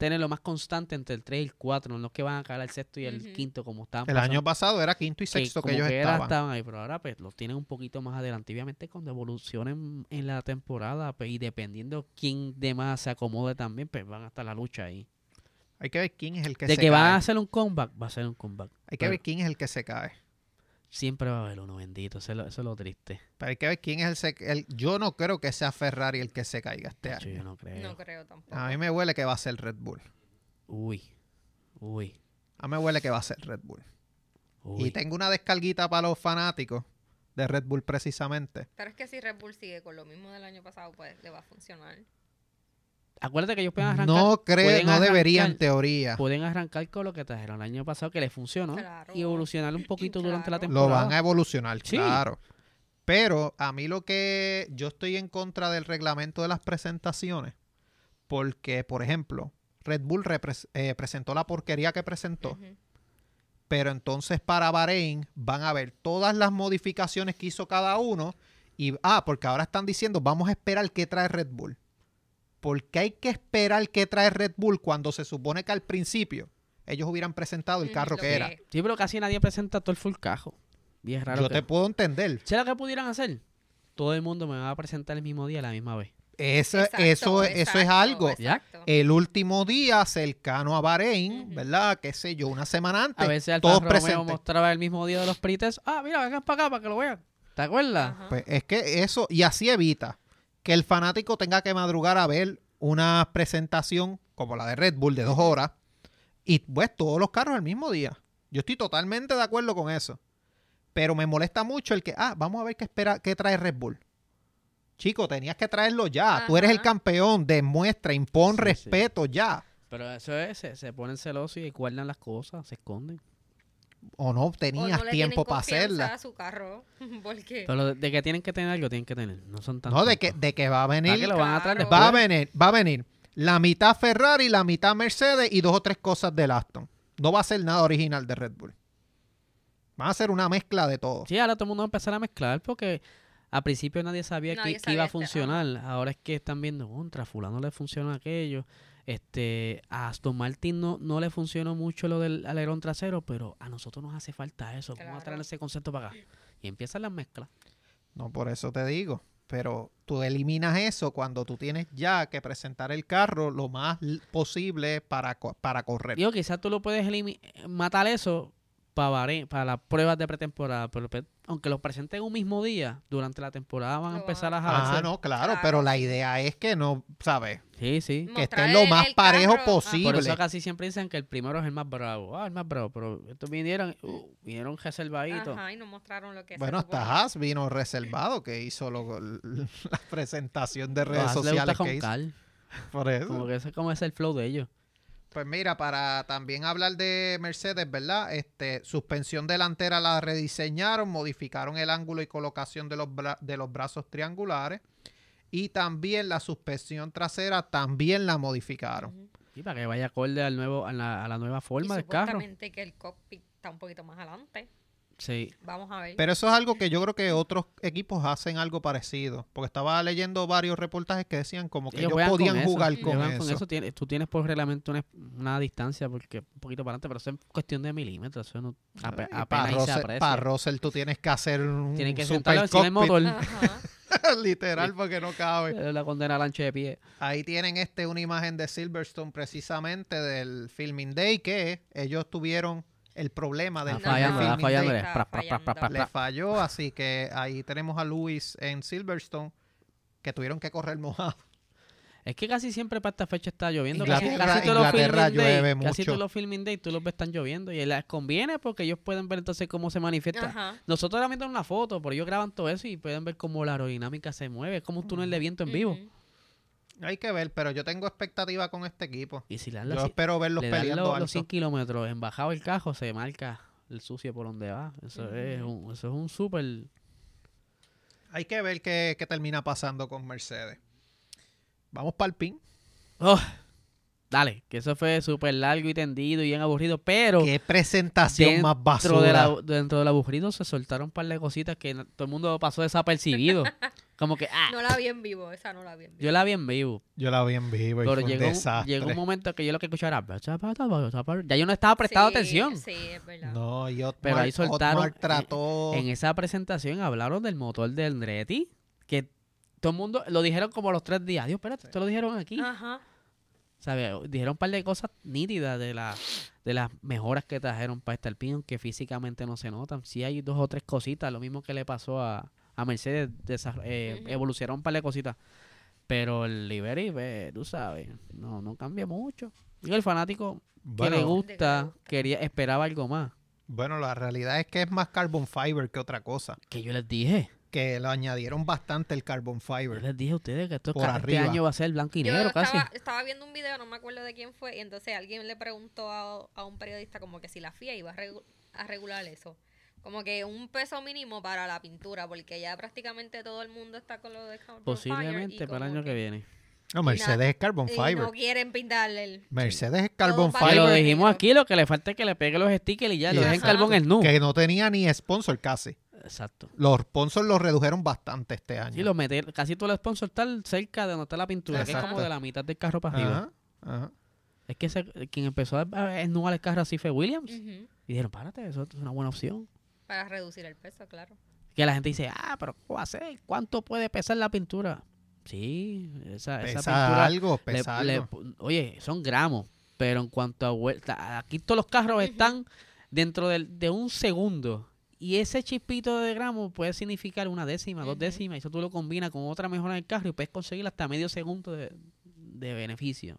tener lo más constante entre el 3 y el 4, no es que van a caer el sexto y el Ujú. quinto como estaban El pasando, año pasado era quinto y que sexto que, como ellos que era, estaban. ahí, pero ahora pues los tienen un poquito más adelante. Obviamente cuando evolucionen en la temporada pues, y dependiendo quién de más se acomode también, pues van a estar la lucha ahí. Hay que ver quién es el que de se que cae. van a hacer un comeback, va a ser un comeback. Hay que Pero ver quién es el que se cae. Siempre va a haber uno, bendito. Eso es lo, eso es lo triste. Pero hay que ver quién es el, se- el- Yo no creo que sea Ferrari el que se caiga este año. yo no creo. No creo tampoco. A mí me huele que va a ser Red Bull. Uy, uy, A mí me huele que va a ser Red Bull. uy. Y tengo una descarguita para los fanáticos de Red Bull precisamente. Pero es que si Red Bull sigue con lo mismo del año pasado, pues le va a funcionar. Acuérdate que ellos pueden arrancar. No creo, pueden no debería en arrancar- teoría. Pueden arrancar con lo que trajeron el año pasado que les funcionó Claro. y evolucionar un poquito durante la Claro. Lo temporada. van a evolucionar, Sí. claro. Pero a mí lo que yo estoy en contra del reglamento de las presentaciones, porque, por ejemplo, Red Bull eh, presentó la porquería que presentó, pero entonces para Bahrein van a ver todas las modificaciones que hizo cada uno y, ah, porque ahora están diciendo, vamos a esperar qué trae Red Bull. ¿Por qué hay que esperar qué trae Red Bull cuando se supone que al principio ellos hubieran presentado el carro lo que era? Sí, pero casi nadie presenta todo el full cajo. Y es raro Yo que... te puedo entender. ¿Sabes lo que pudieran hacer? Todo el mundo me va a presentar el mismo día a la misma vez. Eso, Exacto, eso, eso es algo. exacto. El último día cercano a Bahrein. ¿verdad? Qué sé yo, una semana antes. A veces Alfa todos presentes. mostraba el mismo día de los prites. Ah, mira, vengan para acá para que lo vean. ¿Te acuerdas? Pues es que eso, y así evita que el fanático tenga que madrugar a ver una presentación como la de Red Bull de dos horas y pues todos los carros el mismo día. Yo estoy totalmente de acuerdo con eso. Pero me molesta mucho el que, ah, vamos a ver qué espera, qué trae Red Bull. Chico, tenías que traerlo ya. Tú eres el campeón, demuestra, Sí, sí. respeto ya. Pero eso es, se, se ponen celosos y guardan las cosas, se esconden. O no O tenías no tiempo para hacerla. a su carro. ¿Por qué? Pero de- que tienen que tener algo, tienen que tener. No son tan No, de que, de que va a ¿Para venir qué lo van a traer? Va a venir, va a venir la mitad Ferrari, la mitad Mercedes y dos o tres cosas del Aston. No va a ser nada original de Red Bull. Va a ser una mezcla de todo. Sí, ahora todo el mundo va a empezar a mezclar porque al principio nadie sabía Nadie que, que iba a este, funcionar. Ahora es que están viendo, contra fulano le funciona aquello. Este, a Aston Martin no, no le funcionó mucho lo del alerón trasero, pero a nosotros nos hace falta eso. Vamos a traer ese concepto para acá. Y empiezan las mezclas. No, por eso te digo. Pero tú eliminas eso cuando tú tienes ya que presentar el carro lo más posible para, para correr. Digo, quizás tú lo puedes matar eso para, para las pruebas de pretemporada. Pero pe- aunque los presenten un mismo día, durante la temporada van a empezar a van Ah, jalarse. no, claro, Claro. pero la idea es que no, ¿sabes? Sí, sí. Que Mostrar esté lo más parejo carro, posible. Por eso casi siempre dicen que el primero es el más bravo. Ah, el más bravo. Pero estos vinieron, uh, vinieron reservaditos. Ajá, y no mostraron lo que se Bueno, hasta Haas vino reservado que hizo lo- la presentación de redes Haas les gusta sociales que hizo. Por eso. Como que ese es como es el flow de ellos. Pues mira, para también hablar de Mercedes, ¿verdad? Este, suspensión delantera la rediseñaron, modificaron el ángulo y colocación de los, bra- de los brazos triangulares. Y también la suspensión trasera también la modificaron. Y para que vaya acorde al nuevo, a, la, a la nueva Y forma del carro. supuestamente que el cockpit está un poquito más adelante. Sí. Vamos a ver. Pero eso es algo que yo creo que otros equipos hacen algo parecido. Porque estaba leyendo varios reportajes que decían como que Ellos ellos con podían eso. jugar Ellos con juegan eso. con eso. Tienes- tú tienes por reglamento una, una distancia porque un poquito para adelante, pero eso es cuestión de milímetros. Eso no, ape- apenas para se Russell, aprecia. para Russell tú tienes que hacer un Tienen que super sentarlo encima del cockpit, motor. Ajá. literal porque no cabe. La condena al ancho de pie. Ahí tienen este una imagen de Silverstone precisamente del Filming Day que ellos tuvieron el problema del No, fallando. Day. Le falló, así que ahí tenemos a Luis en Silverstone que tuvieron que correr mojado. Es que casi siempre para esta fecha está lloviendo. Inglaterra- casi, todos los filming day, llueve Casi mucho. todos los filming day tú los ves están lloviendo. Y les conviene porque ellos pueden ver entonces cómo se manifiesta. Ajá. Nosotros ahora viendo una foto, pero ellos graban todo eso y pueden ver cómo la aerodinámica se mueve. Es como un túnel de viento en vivo. Hay que ver, pero yo tengo expectativa con este equipo. Y si le dan, Yo la, espero verlos le dan peleando los, alto. los 100 kilómetros en bajado el cajo, se marca el sucio por donde va. Eso, es, un, eso es un súper... Hay que ver qué, qué termina pasando con Mercedes. Vamos para el pin. Oh, dale, que eso fue súper largo y tendido y bien aburrido, pero... Qué presentación más de basura. la, dentro del aburrido se soltaron un par de cositas que no- todo el mundo pasó desapercibido. Como que, ah, No la vi en vivo, esa no la vi en vivo. yo la vi en vivo. Yo la vi en vivo y Pero fue llegó, un- desastre. llegó un momento que yo lo que escuchaba era... Ya yo no estaba prestando Sí, atención. Sí, es verdad. No, y Otmar, Pero ahí soltaron- Otmar trató... En esa presentación hablaron del motor de Andretti, que todo el mundo lo dijeron como a los tres días. Dios, espérate, esto lo dijeron aquí. Ajá. ¿Sabes? Dijeron un par de cosas nítidas de, la, de las mejoras que trajeron para este Alpine, que físicamente no se notan. Sí hay dos o tres cositas, lo mismo que le pasó a, a Mercedes, eh, Ujú. evolucionaron un par de cositas. Pero el Liberty, ve, tú sabes, no, no cambia mucho. Y el fanático que le Bueno, gusta, quería esperaba algo más. bueno, la realidad es que es más carbon fiber que otra cosa. Que yo les dije, Que lo añadieron bastante el carbon yo fiber. les dije a ustedes que esto Por ca- este año va a ser blanco y Yo negro casi. estaba, estaba viendo un video, no me acuerdo de quién fue, y entonces alguien le preguntó a, a un periodista como que si la FIA iba a, regu- a regular eso. Como que un peso mínimo para la pintura, porque ya prácticamente todo el mundo está con lo de Carbon Fire Posiblemente y para el año que viene. No, Mercedes es carbon y fiber. no quieren pintarle el... Mercedes es carbon lo Fiber. fiber. dijimos aquí, lo que le falta es que le pegue los stickers y ya, lo dejen carbón en nu. Que no tenía ni sponsor casi. Exacto. Los sponsors los redujeron bastante este año. Sí, lo meter, casi todo el sponsor está cerca de donde está la pintura, que es como de la mitad del carro para arriba. Ajá, ajá. Es que ese- quien empezó a a esnuar el carro así fue Williams. Y dijeron, párate, eso es una buena opción. Para reducir el peso, claro. Que la gente dice, ah, pero ¿cómo va a ser? ¿Cuánto puede pesar la pintura? Sí, esa, esa Pesa pintura. algo, le- pesa le- algo. oye, son gramos, pero en cuanto a vuelta, aquí todos los carros están dentro del- de un segundo. Y ese chispito de gramos puede significar una décima, dos décimas, y eso tú lo combinas con otra mejora del carro y puedes conseguir hasta medio segundo de, de beneficio.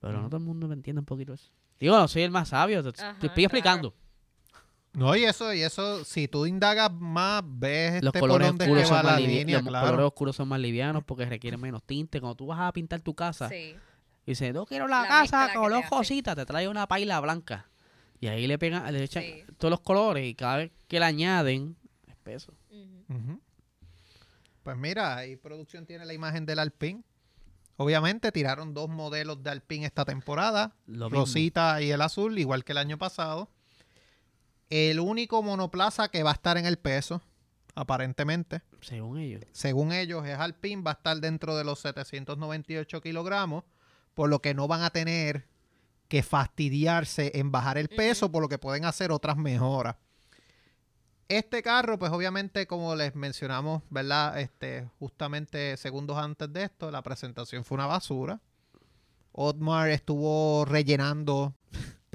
Pero no todo el mundo me entiende un poquito eso. Digo, no soy el más sabio, te, estoy claro. No, y eso, y eso, si tú indagas más, ves Los este colores oscuros son más línea, los claro. colores oscuros son más livianos porque requieren menos tinte. Cuando tú vas a pintar tu casa, Sí. Y dice, no quiero la, La casa color cosita, te trae una paila blanca. Y ahí le pegan, le echan Sí. todos los colores y cada vez que le añaden, es peso. Ujú. Ujú. Pues mira, ahí producción tiene la imagen del Alpine. Obviamente tiraron dos modelos de Alpine esta temporada, Lo mismo. Rosita y el azul, igual que el año pasado. El único monoplaza que va a estar en el peso, aparentemente, Según ellos. según ellos, es Alpine, va a estar dentro de los 798 kilogramos, por lo que no van a tener que fastidiarse en bajar el peso, por lo que pueden hacer otras mejoras. Este carro, pues obviamente, como les mencionamos, ¿verdad? Este, justamente segundos antes de esto, la presentación fue una basura. Otmar estuvo rellenando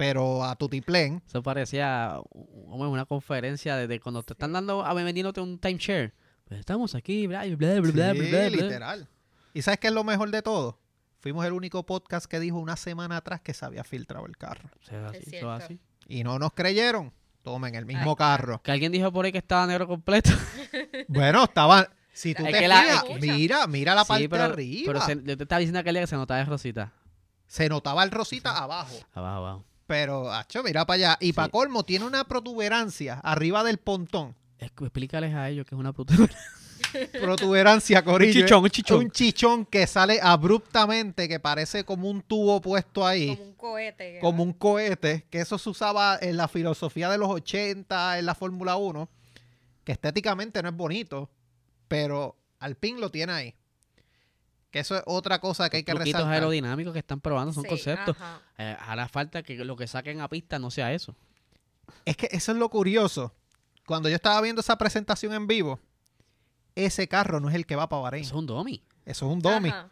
pero a tutiplén. Eso parecía una conferencia de, de cuando te están dando, a vendiéndote un timeshare. Pues estamos aquí, bla, bla, bla, bla, bla, Sí, bla, bla. literal. ¿Y sabes qué es lo mejor de todo? Fuimos el único podcast que dijo una semana atrás que se había filtrado el carro. O sea, así, cierto. así. Y no nos creyeron. Tomen el mismo Ay. carro. Que alguien dijo por ahí que estaba negro completo. Bueno, estaban... Si tú Es te que la- fijas, es que- mira, mira la Sí, parte pero, de arriba. pero se... se- yo te estaba diciendo aquel día que se notaba de rosita. notaba el rosita abajo. Abajo, abajo. Pero, hacho, mira para allá. Y para Sí. colmo, tiene una protuberancia arriba del pontón. Es que explícales a ellos que es una puta. Protuberancia, corillo. chichón, un chichón. Un chichón que sale abruptamente, que parece como un tubo puesto ahí. Como un cohete. que como un cohete, que eso se usaba en la filosofía de los 80, en la Fórmula 1, que estéticamente no es bonito, pero Alpine lo tiene ahí. Que eso es otra cosa que hay que Truquitos resaltar. aerodinámicos que están probando, son Sí, conceptos. Eh, hará falta que lo que saquen a pista no sea eso. Es que eso es lo curioso. Cuando yo estaba viendo esa presentación en vivo, ese carro no es el que va para Bahrein. Eso es un dummy. Eso es un dummy. Ajá.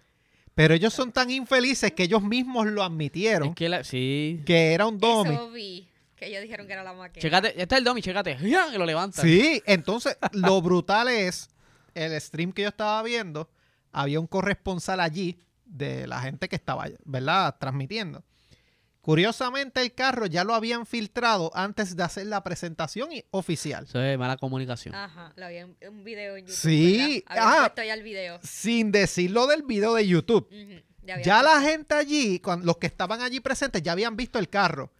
Pero ellos son tan infelices que ellos mismos lo admitieron Es que la, sí. que era un dummy. Eso vi. Que ellos dijeron que era la maqueta. Checate, este es el dummy, checate. ¡Ya! Y lo levantan. Sí, entonces lo brutal es el stream que yo estaba viendo. Había un corresponsal allí de la gente que estaba, ¿verdad? Transmitiendo. Curiosamente, el carro ya lo habían filtrado antes de hacer la presentación y- oficial. Eso es mala comunicación. Ajá, lo había en un video en YouTube. Sí, ¿verdad? Habían ah. puesto ya el video. Sin decirlo del video de YouTube. Ya la gente allí, los que estaban allí presentes, ya habían visto el carro.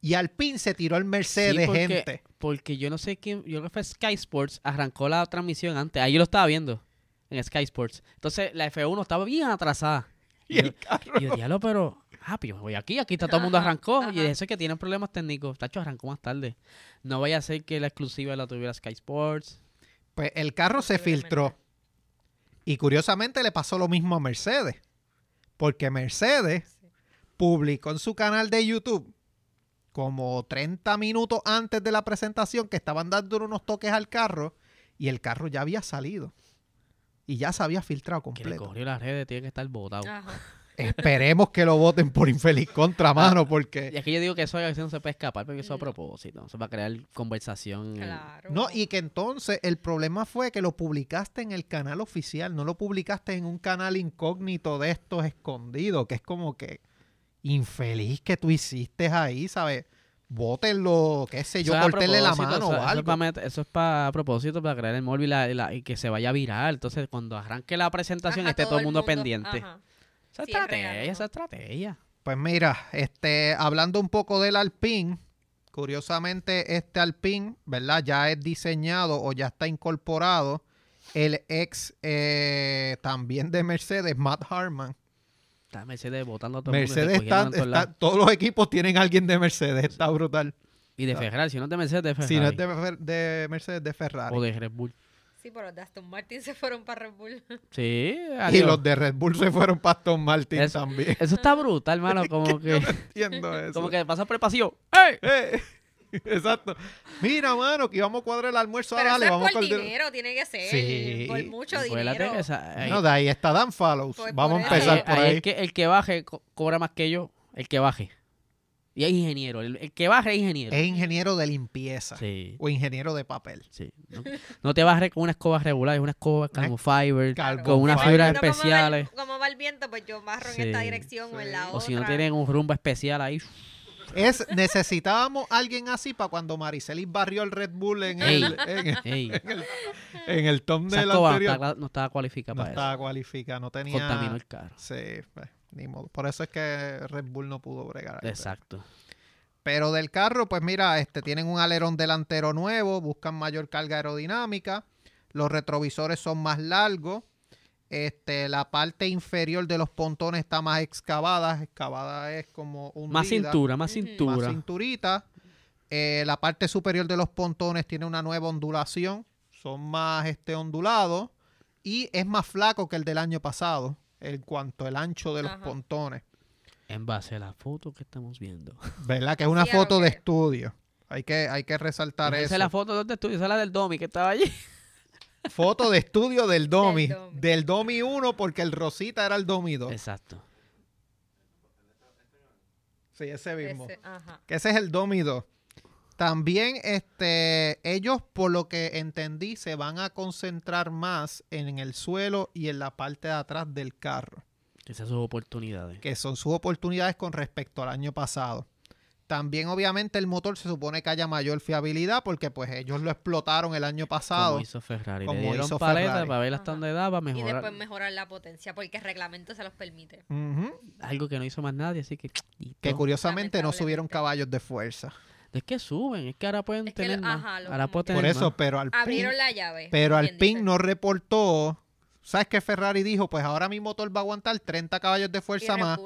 Y al pin se tiró el Mercedes, Sí, porque, gente. porque yo no sé quién, yo creo que fue Sky Sports, arrancó la transmisión antes. Ahí yo lo estaba viendo en Sky Sports. Entonces la F1 estaba bien atrasada. Y el carro. Y yo, diablo, pero. Ah, pues yo me voy aquí, aquí está todo el mundo Ajá, arrancó. Y ajá. eso es que tienen problemas técnicos. Tacho, arrancó más tarde. No vaya a ser que la exclusiva la tuviera Sky Sports. Pues el carro se filtró. Y curiosamente le pasó lo mismo a Mercedes. Porque Mercedes Sí. publicó en su canal de YouTube como 30 minutos antes de la presentación que estaban dando unos toques al carro y el carro ya había salido. Y ya se había filtrado Que le completo. cogió las redes, tiene que estar botado. Ajá. Esperemos que lo voten por infeliz contramano Y porque... es que yo digo que eso no se puede escapar porque eso a No. propósito. Eso va a crear conversación. Claro. No, y que entonces el problema fue que lo publicaste en el canal oficial, no lo publicaste en un canal incógnito de estos escondidos, que es como que infeliz que tú hiciste ahí, ¿sabes? Bótenlo, qué sé yo, a cortenle la mano eso, o eso es algo. eso es para a propósito, para crear el móvil y, la- y la- y que se vaya viral. Entonces, cuando arranque la presentación, Ajá, esté todo el mundo, pendiente. Ajá. Esa Sí, es estrategia, esa estrategia. Pues mira, este, hablando un poco del Alpine, curiosamente este Alpine, ¿verdad? Ya es diseñado o ya está incorporado el ex eh, también de Mercedes, Matt Harman. Está Mercedes votando a todo el mundo. Mercedes está, todos está- lados. todos los equipos tienen a alguien de Mercedes, está brutal. Y de Ferrari, si no es de Mercedes, de Ferrari. Si no es de, Fer- de Mercedes, de Ferrari. O de Red Bull. Sí, pero los de Aston Martin se fueron para Red Bull. Sí, y los de Red Bull se fueron para Aston Martin Eso- también. Eso está brutal, hermano. Como que, Entiendo eso. como que pasa por el pasillo. ¡Ey! Eh, exacto. Mira, mano, que íbamos a cuadrar el almuerzo. Pero dale, eso vamos es por dinero, tiene que ser. Sí. Por mucho Acuérdate dinero. que esa- ahí- No, de ahí está Dan Follows. Pues vamos a empezar por ahí ahí. es que el que baje co- cobra más que yo. El que baje. Y es ingeniero. El, el que baje es ingeniero. Es ingeniero de limpieza Sí. o ingeniero de papel. Sí. No, no te bajes con una escoba regular, es una escoba carbon fiber. Con unas fibras va el- especiales. Cómo va el viento, pues yo barro en esta Sí. dirección o en la otra. O si no tienen un rumbo especial ahí. Es, necesitábamos alguien así para cuando Maricelis barrió el Red Bull en Ey. el, en el, Ey, en el thumbnail escoba no anterior. estaba, no estaba cualificada No para estaba cualificada, no eso. tenía... Contaminó el carro. Sí, pues, ni modo. Por eso es que Red Bull no pudo bregar. ahí. Exacto. Pero del carro, pues mira, este tienen un alerón delantero nuevo, buscan mayor carga aerodinámica, los retrovisores son más largos, este, la parte inferior de los pontones está más excavada, excavada es como un Más cintura, más cintura. más cinturita. Eh, la parte superior de los pontones tiene una nueva ondulación, son más este ondulados y es más flaco que el del año pasado en cuanto al ancho de los Ajá. pontones. En base a la foto que estamos viendo. ¿Verdad? Que es una Sí, foto de estudio. Hay que, hay que resaltar Esa eso. es la foto de estudio, esa es la del Domi que estaba allí. Foto de estudio del Domi. Del Domi. Del Domi 1 porque el Rosita era el Domi 2. Exacto. Sí, ese mismo. Ese, ajá. Que ese es el Domi 2. También este, ellos, por lo que entendí, se van a concentrar más en el suelo y en la parte de atrás del carro, Esas son sus oportunidades. que son sus oportunidades con respecto al año pasado. También, obviamente, el motor se supone que haya mayor fiabilidad porque pues ellos lo explotaron el año pasado. Como hizo Ferrari. Como Le dieron hizo paleta Ferrari. para ver hasta dónde daba, Y mejorar. después mejorar la potencia, porque el reglamento se los permite. Algo que no hizo más nadie, así que... Que curiosamente no subieron caballos de fuerza. Es que suben, es que ahora pueden Es que tener lo- más. ajá, lo- ahora pueden tener Por eso, más. pero Alpine, Abrieron la llave. pero Alpine dice, no reportó. ¿Sabes qué Ferrari dijo? Pues ahora mi motor va a aguantar 30 caballos de fuerza más.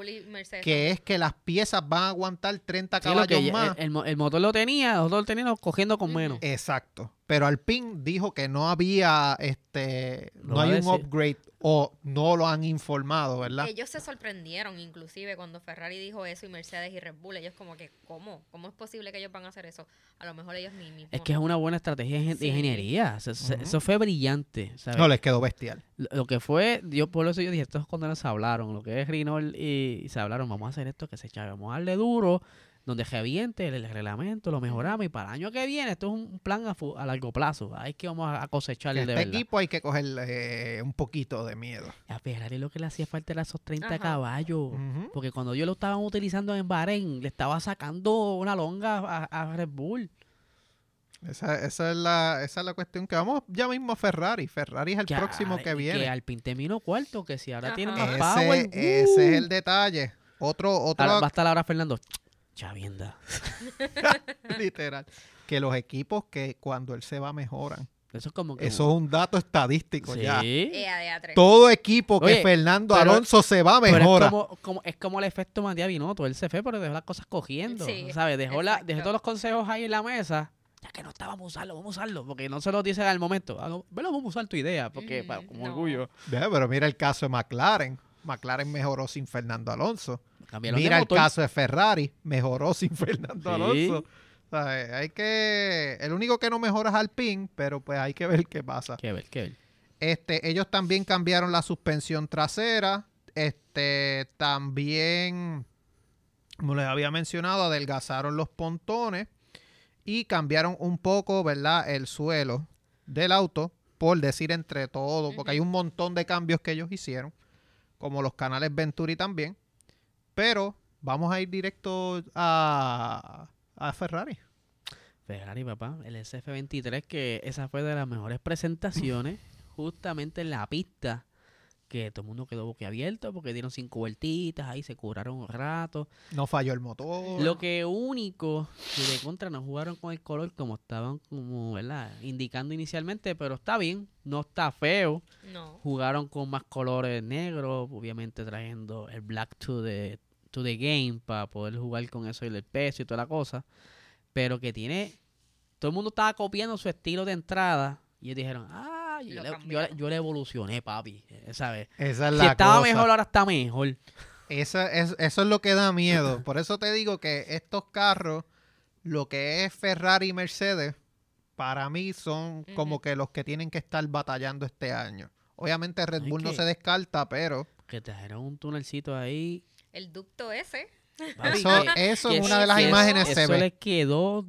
Que es que las piezas van a aguantar 30 Sí, lo caballos que más. el, el mo- el motor lo tenía, los dos tenían cogiendo con menos. Exacto. Pero Alpine dijo que no había, este, no a hay un upgrade o no lo han informado, ¿verdad? Ellos se sorprendieron inclusive cuando Ferrari dijo eso y Mercedes y Red Bull. Ellos como que, ¿cómo? ¿Cómo es posible que ellos van a hacer eso? A lo mejor ellos ni mismos. Es que es una buena estrategia de Sí. ingeniería. Eso fue brillante. ¿sabes? No, les quedó bestial. Lo lo que fue, yo por eso yo dije, estos condenados se hablaron, lo que es Rinol y, y se hablaron, vamos a hacer esto que se chave, vamos a darle duro, donde reviente el, el reglamento, lo mejoramos y para el año que viene esto es un plan a, largo plazo, ahí es que vamos a cosechar Que de este verdad. equipo hay que cogerle un poquito de miedo. A Ferrari lo que le hacía falta era esos 30 Ajá. caballos, porque cuando yo lo estaban utilizando en Bahrein, le estaba sacando una longa a, a Red Bull. Esa, esa es la, esa es la cuestión que vamos ya mismo a Ferrari. Ferrari es el Que próximo que Que viene. Alpine terminó cuarto, que si ahora tiene más power, Ese, ese es ¡uh! el detalle. Otro, otro Ahora va a estar ahora Fernando. Chavienda. literal. Que los equipos que cuando él se va mejoran. Eso es como que. Eso es un dato estadístico sí. ya. Ea de A3. Todo equipo que Oye, Fernando pero- Alonso se va Pero mejora. es como, como- es como el efecto Matías Binotto. Él se fue, pero dejó las cosas cogiendo. Sí, ¿Sabes? Dejó, la, dejó todos los consejos ahí en la mesa. Ya que no está, vamos a usarlo, vamos a usarlo. Porque no se lo dicen al momento. Ah, Velo, vamos a usar tu idea. Porque, Mm, para- como no. orgullo. Ve, pero mira el caso de McLaren. McLaren mejoró sin Fernando Alonso. Cambiaron de Mira el caso de Ferrari. Mejoró sin Fernando. Alonso. O sea, eh, hay que. El único que no mejora es Alpine, pero pues hay que ver qué pasa. Qué ver, qué ver. Este, ellos también cambiaron la suspensión trasera. Este, también, como les había mencionado, adelgazaron los pontones y cambiaron un poco, ¿verdad? El suelo del auto, por decir entre todo, porque hay un montón de cambios que ellos hicieron, como los canales Venturi también. Pero vamos a ir directo a, a Ferrari. Ferrari, papá. El SF23, que esa fue de las mejores presentaciones. justamente en la pista. Que todo el mundo quedó boquiabierto porque dieron cinco vueltitas, ahí se curaron un rato. No falló el motor. Lo que único que de contra no jugaron con el color como estaban como, ¿verdad? indicando inicialmente, pero está bien, no está feo. No. Jugaron con más colores negros, obviamente trayendo el black to the, to the game para poder jugar con eso y el peso y toda la cosa. Pero que tiene, todo el mundo estaba copiando su estilo de entrada y ellos dijeron, ah, yo, le, yo, le- yo le evolucioné, papi, eh, ¿sabes? Esa es Si la estaba cosa. mejor, ahora está mejor. Esa es, eso es lo que da miedo. Por eso te digo que estos carros, lo que es Ferrari y Mercedes, para mí son como que los que tienen que estar batallando este año. Obviamente Red Es Bull no se descarta, pero Que trajeron un tunelcito ahí. El ducto ese. papi, eso, en una de las eso- imágenes se eso ve. le quedó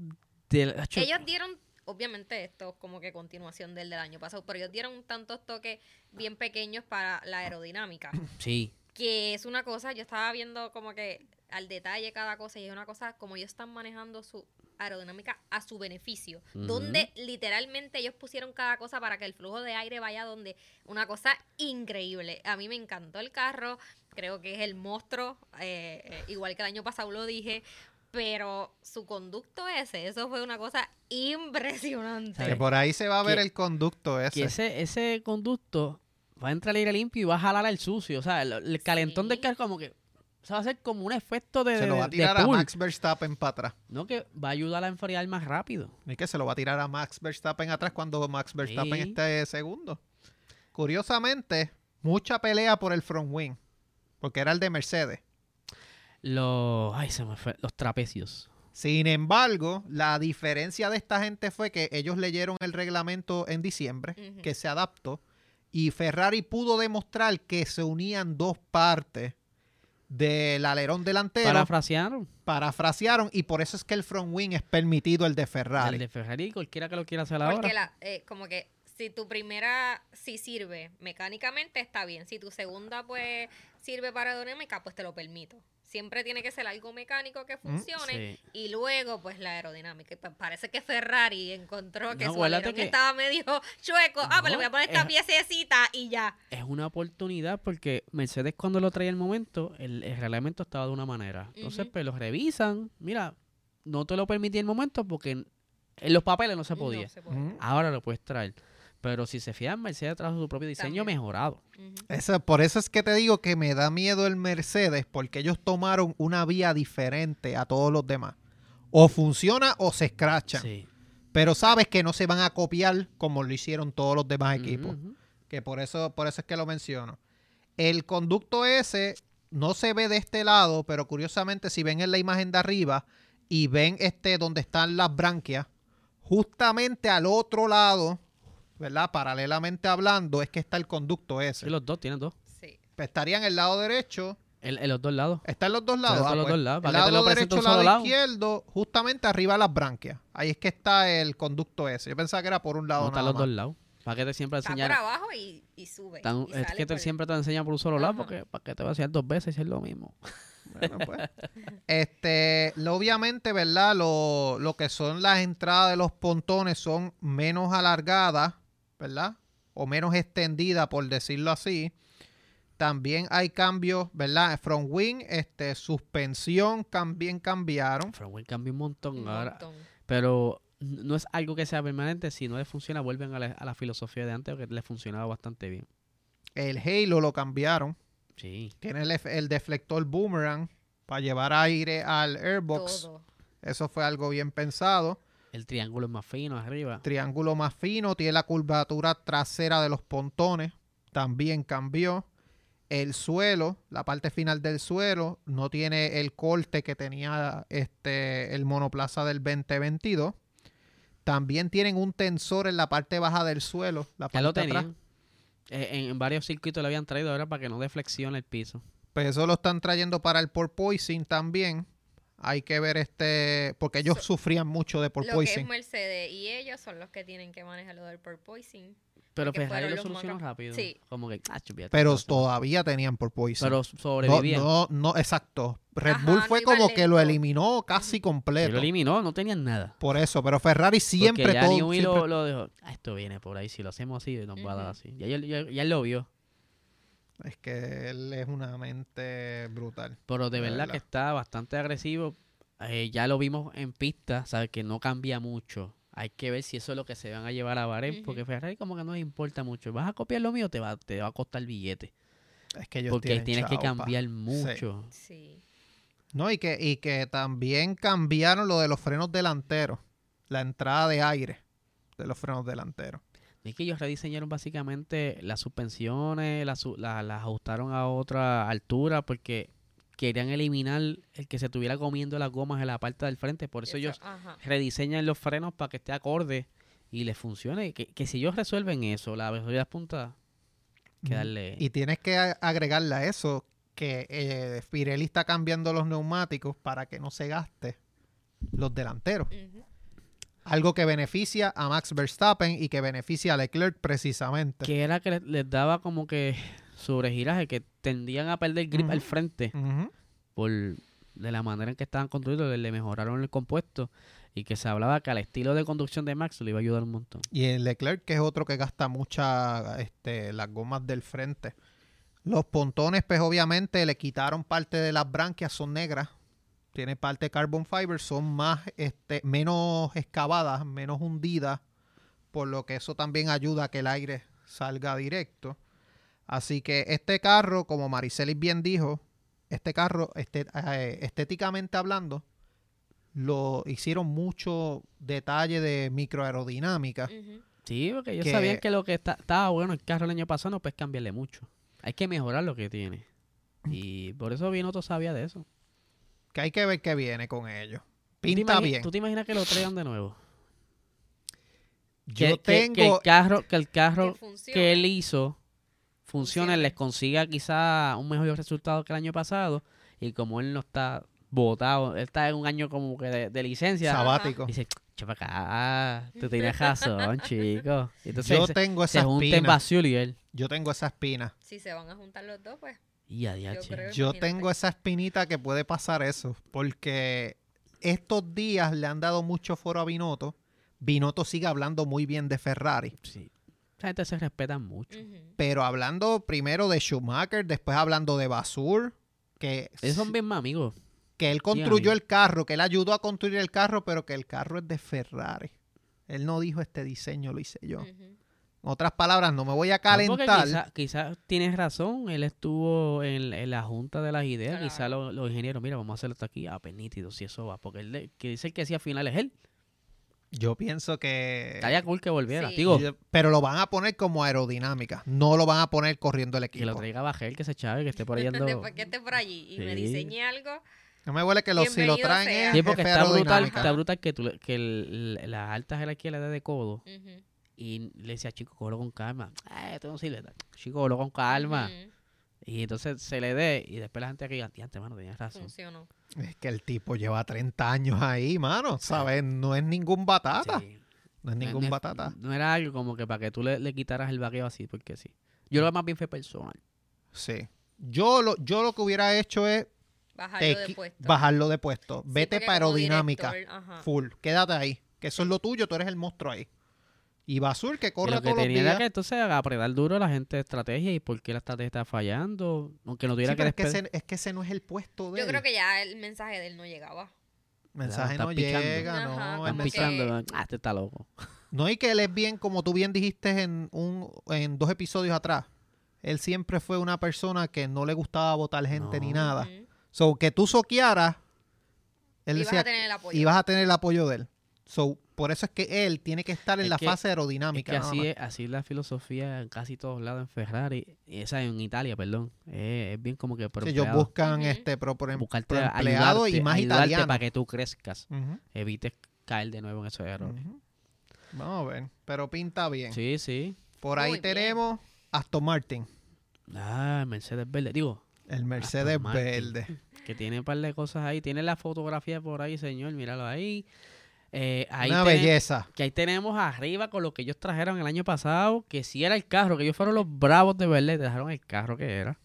acho, Ellos dieron, obviamente esto es como que continuación del del año pasado, pero ellos dieron tantos toques bien pequeños para la aerodinámica, Sí, que es una cosa, yo estaba viendo como que al detalle cada cosa y es una cosa como ellos están manejando su aerodinámica a su beneficio, donde literalmente ellos pusieron cada cosa para que el flujo de aire vaya donde una cosa increíble. A mí me encantó el carro, creo que es el monstruo, eh, eh, igual que el año pasado lo dije, pero su conducto ese, eso fue una cosa impresionante. Que por ahí se va a ver Que- el conducto que ese. ese, ese conducto va a entrar aire limpio y va a jalar al sucio. O sea, el, el calentón del Sí. carro como que... O sea, va a ser como un efecto de, Se lo va a tirar a Max Verstappen para atrás. ¿no? Que va a ayudar a enfriar más rápido. Es que se lo va a tirar a Max Verstappen atrás cuando Max Verstappen Sí. esté segundo. Curiosamente, mucha pelea por el front wing. Porque era el de Mercedes. Los... Ay, se me fue. Los trapecios. Sin embargo, la diferencia de esta gente fue que ellos leyeron el reglamento en diciembre, que se adaptó, y Ferrari pudo demostrar que se unían dos partes del alerón delantero. Parafrasearon. parafrasearon y por eso es que el front wing es permitido el de Ferrari. El de Ferrari, cualquiera que lo quiera hacer Porque ahora. la, eh, como que si tu primera sí sirve mecánicamente, está bien. Si tu segunda, pues, sirve para aerodinámica, pues te lo permito. Siempre tiene que ser algo mecánico que funcione Sí. y luego, pues, la aerodinámica. Y, parece que Ferrari encontró que No, su alerón que- estaba medio chueco. ah, pues le voy a poner esta es- piececita y ya. Es una oportunidad porque Mercedes cuando lo traía el momento, el, el reglamento estaba de una manera. Entonces, Ujú. pues lo revisan. Mira, no te lo permití el momento porque en, en los papeles no se No podía. Ahora lo puedes traer. Pero si se fijan, Mercedes trajo su propio diseño También. mejorado. Eso- por eso es que te digo que me da miedo el Mercedes, porque ellos tomaron una vía diferente a todos los demás. O funciona o se escrachan. Sí. Pero sabes que no se van a copiar como lo hicieron todos los demás equipos. Que por eso, por eso es que lo menciono. El conducto ese no se ve de este lado, pero curiosamente, si ven en la imagen de arriba y ven este donde están las branquias, justamente al otro lado, ¿verdad? Paralelamente hablando, es que está el conducto ese. Sí, los dos, tienen dos. Sí. Estaría en el lado derecho. En, en los dos lados. Está en los dos lados. Está en Ah, los pues, dos lados, El que lado derecho, lado lado. izquierdo, justamente arriba de las branquias. Ahí es que está el conducto ese. Yo pensaba que era por un lado No están nada los dos lados. ¿Para qué te siempre Está por enseñan? abajo y, y sube. tan- y es que te siempre te enseñan por un solo lado porque para qué te va a enseñar dos veces y es lo mismo. Bueno, pues. Este, lo- obviamente, ¿verdad? Lo, lo que son las entradas de los pontones son menos alargadas, ¿verdad? O menos extendidas, por decirlo así. También hay cambios, ¿verdad? Front wing, este, suspensión también cambiaron. Front cambia un montón Un ahora. montón. Pero no es algo que sea permanente. Si no les funciona, vuelven a la, a la filosofía de antes que les funcionaba bastante bien. El Halo lo cambiaron. Sí. Tiene el, el deflector boomerang para llevar aire al airbox. Todo. Eso fue algo bien pensado. El triángulo es más fino arriba. Triángulo más fino. Tiene la curvatura trasera de los pontones. También cambió. El suelo, la parte final del suelo, no tiene el corte que tenía este el monoplaza del 2022. También tienen un tensor en la parte baja del suelo. La Ya lo parte de atrás. tenían. Eh, en, en varios circuitos lo habían traído ahora para que no dé flexión el piso. Pues eso lo están trayendo para el porpoising también. Hay que ver este, porque ellos So- sufrían mucho de Lo que es. Mercedes y ellos son los que tienen que manejar lo del porpoising. Pero Ferrari lo los solucionó motor- rápido. Sí. Como que, ah, chupia, Pero todavía tenían porpoising. Pero no, sobrevivían. no, no, exacto. Red Ajá, Bull no fue como que lo eliminó casi Sí, completo. lo eliminó, no tenían nada. Por eso, pero Ferrari siempre Porque ya todo. Newey siempre- lo, lo dijo, ah, esto viene por ahí, si lo hacemos así, nos va a dar así. Ya, él- ya- ya él lo vio. Es que él es una mente brutal. Pero de De verdad, verdad. que está bastante agresivo. Eh, ya lo vimos en pista, ¿sabes? Que no cambia mucho. Hay que ver si eso es lo que se van a llevar a Bahrein, porque Ferrari como que no le importa mucho. Vas a copiar lo mío, te va, te va a costar billete. Es que ellos Porque tienes que cambiar mucho. Sí. No, y que, y que también cambiaron lo de los frenos delanteros. La entrada de aire de los frenos delanteros. Es que ellos rediseñaron básicamente las suspensiones, las, ajustaron a otra altura porque querían eliminar el que se estuviera comiendo las gomas en la parte del frente. Por eso ellos ajá. rediseñan los frenos para que esté acorde y les funcione. Que, que si ellos resuelven eso, la velocidad punta, que darle... Y tienes que agregarle a eso que eh, Pirelli está cambiando los neumáticos para que no se gaste los delanteros. Ujú. Algo que beneficia a Max Verstappen y que beneficia a Leclerc precisamente. Que era que les, daba como que sobregiraje, que tendían a perder grip al frente por de la manera en que estaban construidos, le, le mejoraron el compuesto y que se hablaba que al estilo de conducción de Max le iba a ayudar un montón. Y el Leclerc, que es otro que gasta mucha, este, las gomas del frente. Los pontones, pues obviamente le quitaron parte de las branquias, son negras. Tiene parte de carbon fiber, son más, este, menos excavadas, menos hundidas. Por lo que eso también ayuda a que el aire salga directo. Así que este carro, como Maricelis bien dijo, este carro, este, eh, estéticamente hablando, lo hicieron mucho detalle de microaerodinámica. Ujú. Sí, porque ellos Que- sabían que lo que está- estaba bueno el carro el año pasado no puedes cambiarle mucho. Hay que mejorar lo que tiene. Y por eso Binotto sabía de eso. Que hay que ver qué viene con ellos. ¿Tú te Pinta imagi- bien. ¿Tú te imaginas que lo traigan de nuevo? Yo que, que- que tengo. el carro, que el carro Que él hizo funcione, Funcione. les consiga quizá un mejor resultado que el año pasado Y como él no está votado, él está en un año como que de, de licencia. Sabático. Dice, chapa acá, tú tienes razón, chico. Y Entonces Yo se, tengo se esa junta en espina. Basiul y él. Yo tengo esa espina. Si se van a juntar los dos, pues. Y a Yo Yo tengo esa espinita que puede pasar eso. Porque estos días le han dado mucho foro a Binotto. Binotto sigue hablando muy bien de Ferrari. Sí. Esa gente se respeta mucho. Pero hablando primero de Schumacher, después hablando de Basur, que, Ellos son bien más amigos. que él construyó el carro, que él ayudó a construir el carro, pero que el carro es de Ferrari. Él no dijo este diseño, lo hice yo. En otras palabras, no me voy a No, calentar. quizá- Quizás tienes razón, él estuvo en, en la junta de las ideas, Claro. quizás los, ingenieros, mira, vamos a hacerlo hasta aquí, ah, pues nítido, si eso va, porque él que dice que sí al final es él, Yo pienso que... estaría cool que volviera, Sí. digo, Pero lo van a poner como aerodinámica. No lo van a poner corriendo el que lo equipo. traiga Bajel, que se chave, que esté por ahí ando... Después que esté por allí y me diseñe algo. No me huele que lo, si lo Bienvenido traen sea. es Sí, porque está brutal, aerodinámica. está brutal que, tú, que el- el- las altas jerarquías le dé de codo Ujú. Y le decía, chico, cógelo con calma. Eh, esto no sirve. Chico, cógelo con calma. Y entonces se le dé y después la gente aquí, antes, mano, tenías razón. Funcionó. Es que el tipo lleva 30 años ahí, mano. ¿Sabes? No es ningún batata. Sí. No es ningún no, batata. No era algo como que para que tú le, le quitaras el vaqueo así, porque sí. Yo lo que más bien fue personal. Sí. Yo lo, yo lo que hubiera hecho es Bajarlo de puesto. bajarlo de puesto. Sí, Vete para aerodinámica. director. Full. Quédate ahí. Que eso es lo tuyo. Tú eres el monstruo ahí. Y Basur que Y corre lo que todos los tenía era días. que entonces apretar duro a la gente de estrategia y por qué la estrategia está fallando. Aunque no tuviera Sí, que pero es, que ese, es que ese no es el puesto de Yo él. creo que ya el mensaje de él no llegaba. mensaje no pichando. llega, Ajá, no. Están que- pichando. Ah, este está loco. No, y que él es bien, como tú bien dijiste en, un, en dos episodios atrás. Él siempre fue una persona que no le gustaba votar gente ni nada. Ujú. So, que tú soquearas, él Y vas decía, a tener el apoyo. y vas a tener el apoyo de él. So, por eso es que él tiene que estar en Es la que- fase Es aerodinámica. que así es, así es la filosofía en casi todos lados en Ferrari. Esa en Italia, perdón. Es, es bien como que Sí, ellos buscan Ujú. este pro, por, em- buscarte pro empleado ayudarte, y más italiano. para que tú crezcas. Evites caer de nuevo en esos errores. Vamos a ver, pero pinta bien. Sí, sí. Por Muy ahí bien. tenemos Aston Martin, Ah, Mercedes Verde. Digo, el Mercedes verde. que tiene un par de cosas ahí. Tiene la fotografía por ahí, señor. Míralo ahí. Eh, ahí Una belleza. Que ahí tenemos arriba con lo que ellos trajeron el año pasado, que sí era el carro, que ellos fueron los bravos de verle, dejaron el carro que era,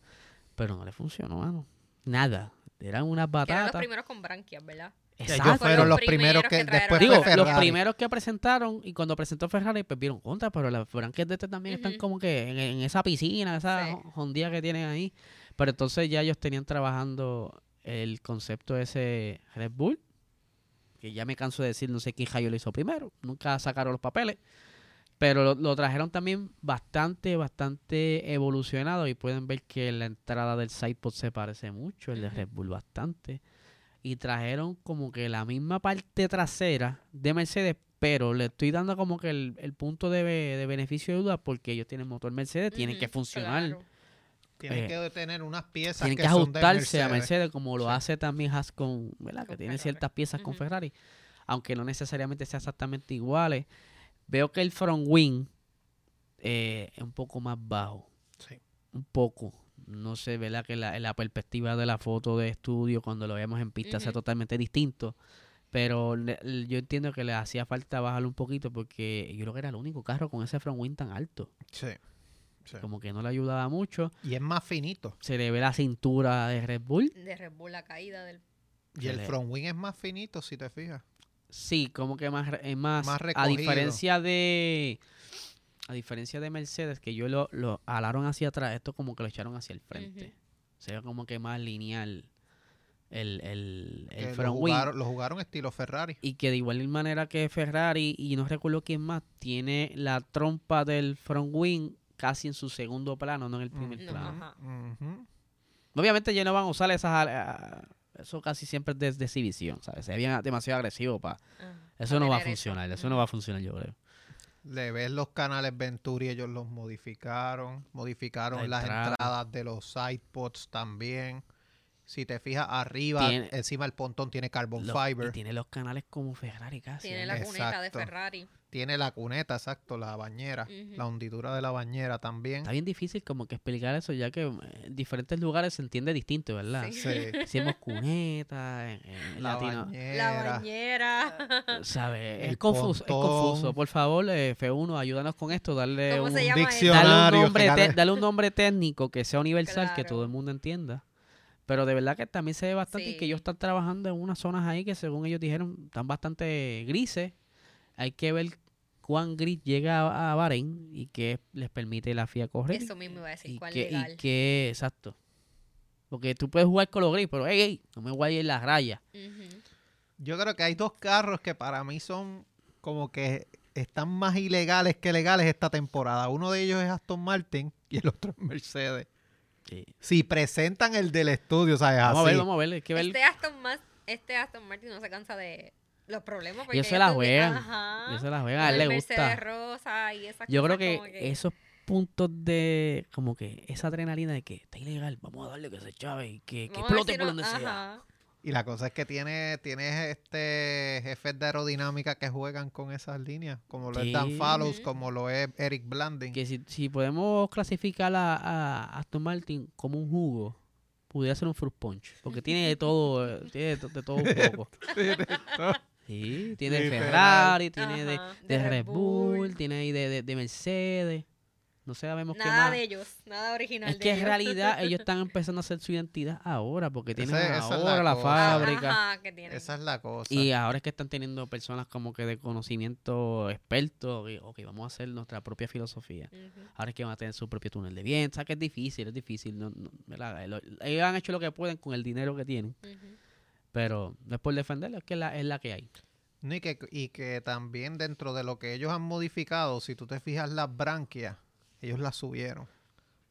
pero no le funcionó, mano. Nada. Eran unas Que eran los batatas. primeros con branquias, ¿verdad? Ellos Exacto. fueron los primeros primeros que después Digo, fue los primeros que presentaron y cuando presentó Ferrari, pues vieron contra, pero las branquias de este también están como que en, en esa piscina, esa Sí. hondía que tienen ahí. Pero entonces ya ellos tenían trabajando el concepto ese Red Bull, que ya me canso de decir, no sé quién rayo lo hizo primero, nunca sacaron los papeles. Pero lo, lo trajeron también bastante, bastante evolucionado y pueden ver que la entrada del sidepod se parece mucho, el de. Red Bull bastante. Y trajeron como que la misma parte trasera de Mercedes, pero le estoy dando como que el, el punto de, de beneficio de duda porque ellos tienen motor Mercedes, tienen que funcionar, claro. Tienen eh, que tener unas piezas tienen que, que, son de ajustarse a Mercedes como lo Sí. hace también Haas con, ¿verdad? Con que tiene Ferrari. ciertas piezas con. Ferrari, aunque no necesariamente sea exactamente iguales. Veo que el front wing eh, es un poco más bajo, Sí. un poco. No sé, ¿verdad? Que la, la perspectiva de la foto de estudio cuando lo vemos en pista sea totalmente distinto. Pero yo entiendo que le hacía falta bajarlo un poquito porque yo creo que era el único carro con ese front wing tan alto. Sí. Sí. Como que no le ayudaba mucho. Y es más finito. Se le ve la cintura de Red Bull. De Red Bull, la caída del... Y el front wing es más finito, si te fijas. Sí, como que más, es más, Más a diferencia de a diferencia de Mercedes que yo lo, lo alaron hacia atrás, esto como que lo echaron hacia el frente. Se ve como que más lineal el, el, el lo, front wing. lo jugaron estilo Ferrari. Y que de igual manera que Ferrari, y no recuerdo quién más, tiene la trompa del front wing casi en su segundo plano, no en el primer Mm. No, plano. Obviamente ya no van a usar esas... ah, Eso casi siempre es de, de exhibición, ¿sabes? Se veía demasiado agresivo para... Ajá. Eso no va a eso. funcionar, eso no va a funcionar yo creo. Le ves los canales Venturi, ellos los modificaron. Modificaron La las entrada. entradas de los sidepods también. Si te fijas arriba, Tiene- encima el pontón tiene carbon fiber. y tiene los canales como Ferrari casi. Tiene ¿eh? la cuneta de. Ferrari. Tiene la cuneta, exacto, la bañera. La hundidura de la bañera también. Está bien difícil como que explicar eso, ya que eh, en diferentes lugares se entiende distinto, ¿verdad? Sí. Sí. Decimos cuneta, en, en La latino, La bañera. bañera. ¿sabes? Es confuso, es confuso. Por favor, eh, F1, ayúdanos con esto, darle ¿Cómo un, se llama eso? diccionario. darle un nombre, te- darle un nombre técnico que sea universal, que todo el mundo entienda. Pero de verdad que también se ve bastante y que ellos están trabajando en unas zonas ahí que según ellos dijeron están bastante grises. Hay que ver cuán gris llega a, a Bahrein y qué les permite la FIA correr. Eso mismo iba a decir, y cuál que, y legal. que- exacto. Porque tú puedes jugar con los gris, pero hey, hey, no me guayes las rayas. Yo creo que hay dos carros que para mí son como que están más ilegales que legales esta temporada. Uno de ellos es Aston Martin y el otro es Mercedes. Si presentan el del estudio, ¿sabes? Vamos a Así. ver, vamos a ver. Hay que ver. Este Aston, este Aston Martin no se cansa de los problemas. porque Ellos se la juegan. Ajá. Se las Con juegan, a él le Mercedes gusta. rosa y esas Yo creo que, esos puntos de, como que esa adrenalina de que está ilegal, vamos a darle que se chave y que, explote si por no- donde sea. ajá. Y la cosa es que tiene, tiene este jefes de aerodinámica que juegan con esas líneas, como lo es Dan. Fallows, como lo es Eric Blanding. Que si, si podemos clasificar a, a Aston Martin como un jugo, pudiera ser un fruit punch. Porque tiene de todo, eh, tiene de, de todo un poco. Sí, tiene de. Ferrari, tiene de, Ajá, de Red Bull, tiene ahí de, de, de Mercedes. No sabemos qué Nada más. de ellos, nada original Es de que en realidad ellos están empezando a hacer su identidad ahora, porque tienen Esa- esa es la ahora la, fábrica. Ajá, que tienen. Esa es la cosa. Y ahora es que están teniendo personas como que de conocimiento experto, y, ok, vamos a hacer nuestra propia filosofía. Ahora es que van a tener su propio túnel de viento. O sea que es difícil, es difícil. no- no, ellos han hecho lo que pueden con el dinero que tienen. Pero no es por defenderlo, es que la, es la que hay. No, y, que, y que también dentro de lo que ellos han modificado, si tú te fijas las branquias, ellos las subieron.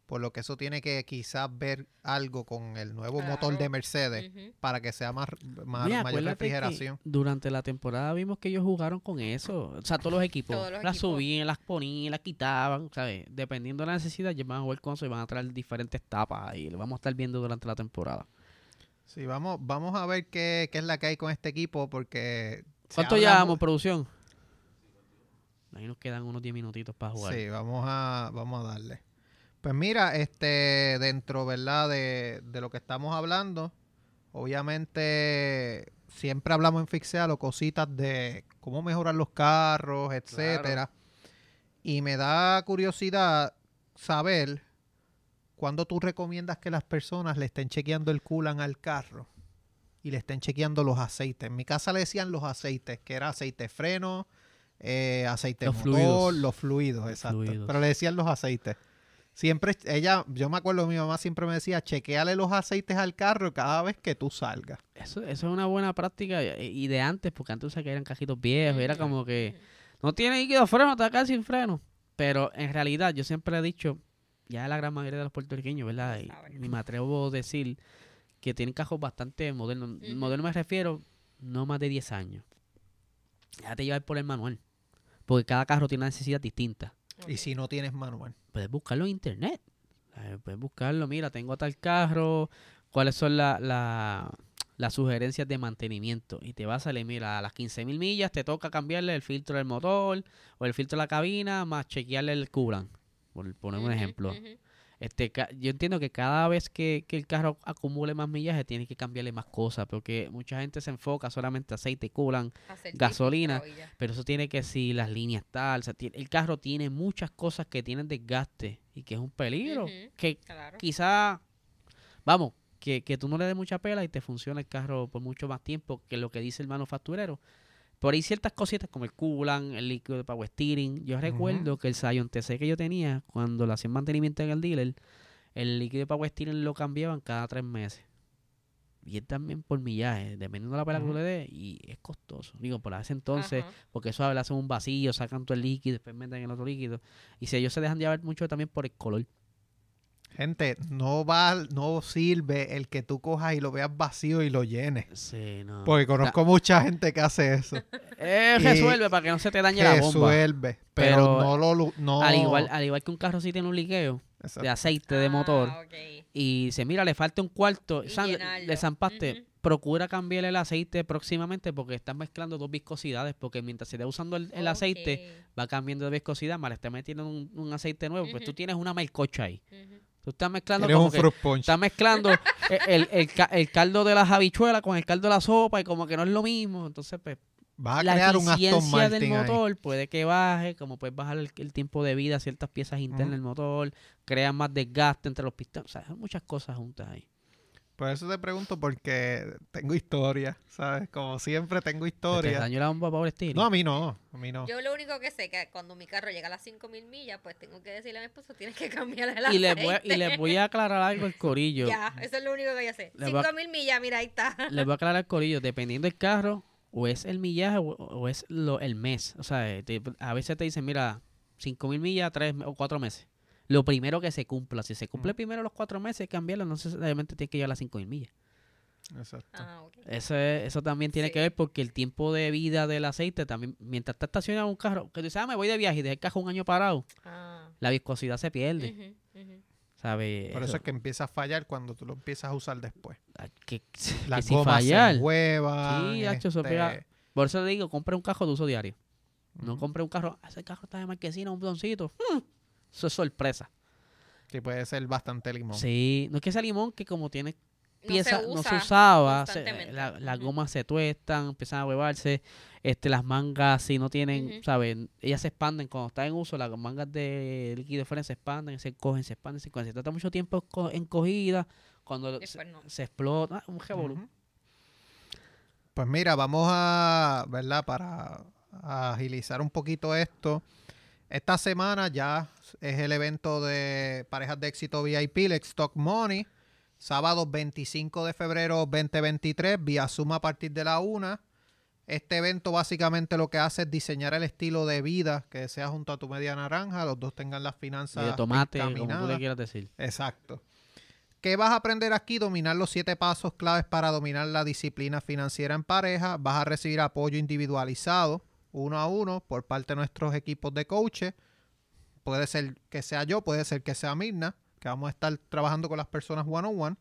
Por lo que eso tiene que quizás ver algo con el nuevo motor de. Mercedes para que sea más, más- Mira, mayor refrigeración. durante la temporada vimos que ellos jugaron con eso. O sea, todos los equipos. Todos los las equipos. subían, las ponían, las quitaban. ¿sabes? Dependiendo de la necesidad, ellos van a jugar con eso y van a traer diferentes tapas. Y lo vamos a estar viendo durante la temporada. Sí, vamos, vamos a ver qué, qué es la que hay con este equipo porque... ¿Cuánto llevamos, producción? Ahí nos quedan unos 10 minutitos para jugar. Sí, vamos a, vamos a darle. Pues mira, este, dentro, ¿verdad? De, de lo que estamos hablando, obviamente siempre hablamos en Fixealo cositas de cómo mejorar los carros, etcétera. Y me da curiosidad saber cuándo tú recomiendas que las personas le estén chequeando el coolant al carro y le estén chequeando los aceites. En mi casa le decían los aceites, que era aceite de freno, eh, aceite Los motor, fluidos. los fluidos, exacto. fluidos. Pero le decían los aceites. Siempre, ella, yo me acuerdo, mi mamá siempre me decía, chequeale los aceites al carro cada vez que tú salgas. Eso, eso es una buena práctica y y de antes, porque antes que eran cajitos viejos, era como que no tiene líquido freno, está casi sin freno. Pero en realidad, yo siempre he dicho, ya la gran mayoría de los puertorriqueños, ¿verdad? Y, y me atrevo a decir que tienen cajos bastante modernos. Ujú. Moderno me refiero, no más de 10 años. Ya te llevar por el manual. Porque cada carro tiene una necesidad distinta. Y si no tienes manual. puedes buscarlo en internet. Puedes buscarlo, mira, tengo tal carro, cuáles son la- la- las sugerencias de mantenimiento. Y te va a salir, mira, a las 15.000 millas te toca cambiarle el filtro del motor o el filtro de la cabina, más chequearle el coolant, por poner un ejemplo. ujú. Este, ca- yo entiendo que cada vez que, que el carro acumule más millaje, tienes que cambiarle más cosas, porque mucha gente se enfoca solamente aceite, y gasolina, pero eso tiene que si las líneas tal, o sea, tiene- el carro tiene muchas cosas que tienen desgaste y que es un peligro, que Claro. quizá, vamos, que, que tú no le des mucha pela y te funciona el carro por mucho más tiempo que lo que dice el manufacturero. Por ahí ciertas cositas como el coolant, el líquido de power steering. Yo recuerdo que el Scion TC que yo tenía, cuando le hacían mantenimiento en el dealer, el líquido de power steering lo cambiaban cada tres meses. Y es también por millaje, dependiendo de la pela que tú Ujú. le des, y es costoso. Digo, por ese entonces, porque eso le hacen un vacío, sacan todo el líquido, después meten el otro líquido. Y si ellos se dejan llevar mucho también por el color. Gente, no va, no sirve el que tú cojas y lo veas vacío y lo llenes. Sí, no. Porque conozco mucha gente que hace eso. Eh, y- resuelve para que no se te dañe la bomba. Resuelve. Pero, Pero no lo... No, Al igual, al igual que un carro sí tiene un liqueo Exacto. de aceite de motor Ah, y dice, mira, le falta un cuarto, Y San- le zampaste, procura cambiar el aceite próximamente porque estás mezclando dos viscosidades, porque mientras se esté usando el, el aceite, va cambiando de viscosidad, más le estás metiendo un, un aceite nuevo, pues tú tienes una melcocha ahí. Tú estás mezclando como un que- fruit punch. Estás mezclando el, el- el el caldo de las habichuelas con el caldo de la sopa y como que no es lo mismo. Entonces, pues, Vas a la crear un Aston eficiencia del ahí. motor puede que baje, como puedes bajar el, el tiempo de vida a ciertas piezas internas del motor, crea más desgaste entre los pistones, o sea, muchas cosas juntas ahí. Por eso te pregunto porque tengo historia, ¿sabes? Como siempre tengo ¿Te historia. dañó la bomba Power Steering? No, a mí no, a mí no. Yo lo único que sé que cuando mi carro llega a las 5000 millas, pues tengo que decirle a mi esposo, tienes que cambiar el y, les voy, a- y les voy a aclarar algo al corillo. Ya, eso es lo único que yo sé. Le voy a- 5000 millas, mira, ahí está. Les voy a aclarar al corillo, dependiendo del carro, o es el millaje o, o es lo, el mes. O sea, eh, te- a veces te dicen, mira, 5.000 millas, 3 o 4 meses. Lo primero que se cumpla. Si se cumple Mm. primero los 4 meses, cambiarlo, no necesariamente tienes que llegar a las 5.000 millas. Exacto. Ah, ok. Eso, es- eso también tiene Sí. que ver porque el tiempo de vida del aceite también, mientras está estacionado un carro, que tú dices, ah, me voy de viaje y dejas el carro un año parado, Ah. la viscosidad se pierde, ujú. ¿sabes? Por eso es que empieza a fallar cuando tú lo empiezas a usar después. ah, que, Las que si gomas fallar. se huevan. Sí, hacho, eso este, pega. Por eso le digo, compre un carro de uso diario. No compre un carro, "Ah, ese carro está de marquesina, un botoncito. Hmm, Eso es sorpresa. Que puede ser bastante limón. Sí, no es que ese limón que como tiene No pieza, se no se usa usaba, se- la- las gomas se tuestan, empiezan a huevarse, este, las mangas si no tienen, Ujú. ¿saben? Ellas se expanden cuando están en uso, las mangas de líquido fuera se expanden, se cogen, se expanden, se cogen. Si trata mucho tiempo enco- encogida, cuando se, no. se explota, ah, un revolú. Pues mira, vamos a, ¿verdad? Para agilizar un poquito esto. Esta semana ya es el evento de parejas de éxito VIP, el Stock Money. Sábado 25 de febrero 2023, vía Zoom a partir de la 1. Este evento básicamente lo que hace es diseñar el estilo de vida que deseas junto a tu media naranja, los dos tengan las Y finanzas de tomate, como tú le quieras decir. Exacto. ¿Qué vas a aprender aquí? Dominar los siete pasos claves para dominar la disciplina financiera en pareja. Vas a recibir apoyo individualizado, uno a uno, por parte de nuestros equipos de coaches. Puede ser que sea yo, puede ser que sea Mirna, que vamos a estar trabajando con las personas one on one.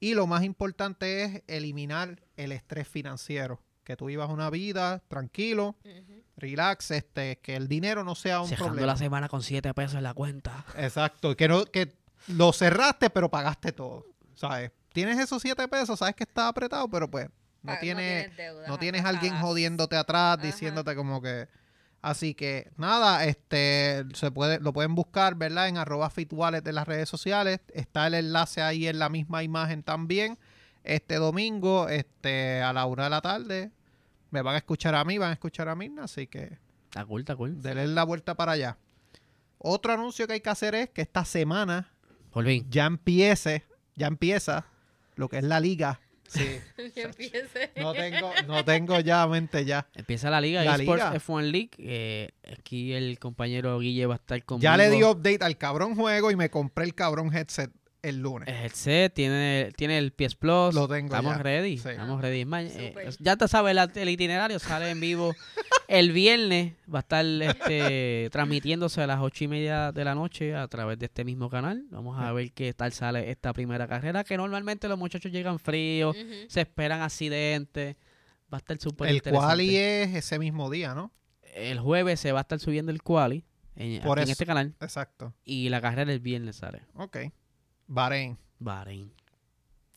Y lo más importante es eliminar el estrés financiero. Que tú vivas una vida tranquilo, Ujú. relax, este, que el dinero no sea un Cerrando problema. la semana con 7 pesos en la cuenta. Exacto, que no, que lo cerraste pero pagaste todo, ¿sabes? Tienes esos siete pesos, sabes que está apretado, pero pues no tienes, no tienes alguien jodiéndote atrás, Ajá. diciéndote como que, así que nada, este, se puede, lo pueden buscar, ¿verdad? En arroba fitwallet de las redes sociales, está el enlace ahí en la misma imagen también. Este domingo, este, a la una de la tarde, me van a escuchar a mí, van a escuchar a Mirna, así que Está cool, está cool. denle la vuelta para allá. Otro anuncio que hay que hacer es que esta semana Por fin. ya empiece, ya empieza lo que es la liga. Sí. Que empiece. No tengo, no tengo ya mente ya. Empieza la liga, La eSports liga. F1 League. eh, aquí el compañero Guille va a estar conmigo. Ya le di update al cabrón juego y me compré el cabrón headset el lunes. El headset, tiene, tiene el PS Plus. Lo tengo Estamos ya. ready. Sí. Estamos ready. Es eh, ya te sabes el, el itinerario, sale en vivo el viernes. Va a estar este, transmitiéndose a las ocho y media de la noche a través de este mismo canal. Vamos a ver qué tal sale esta primera carrera. Que normalmente los muchachos llegan fríos, Ujú. se esperan accidentes. Va a estar súper el quali es ese mismo día, ¿no? El jueves se va a estar subiendo el quali en, Por en eso. este canal. Exacto. Y la carrera el viernes sale. Ok. Bahrein. Bahrein.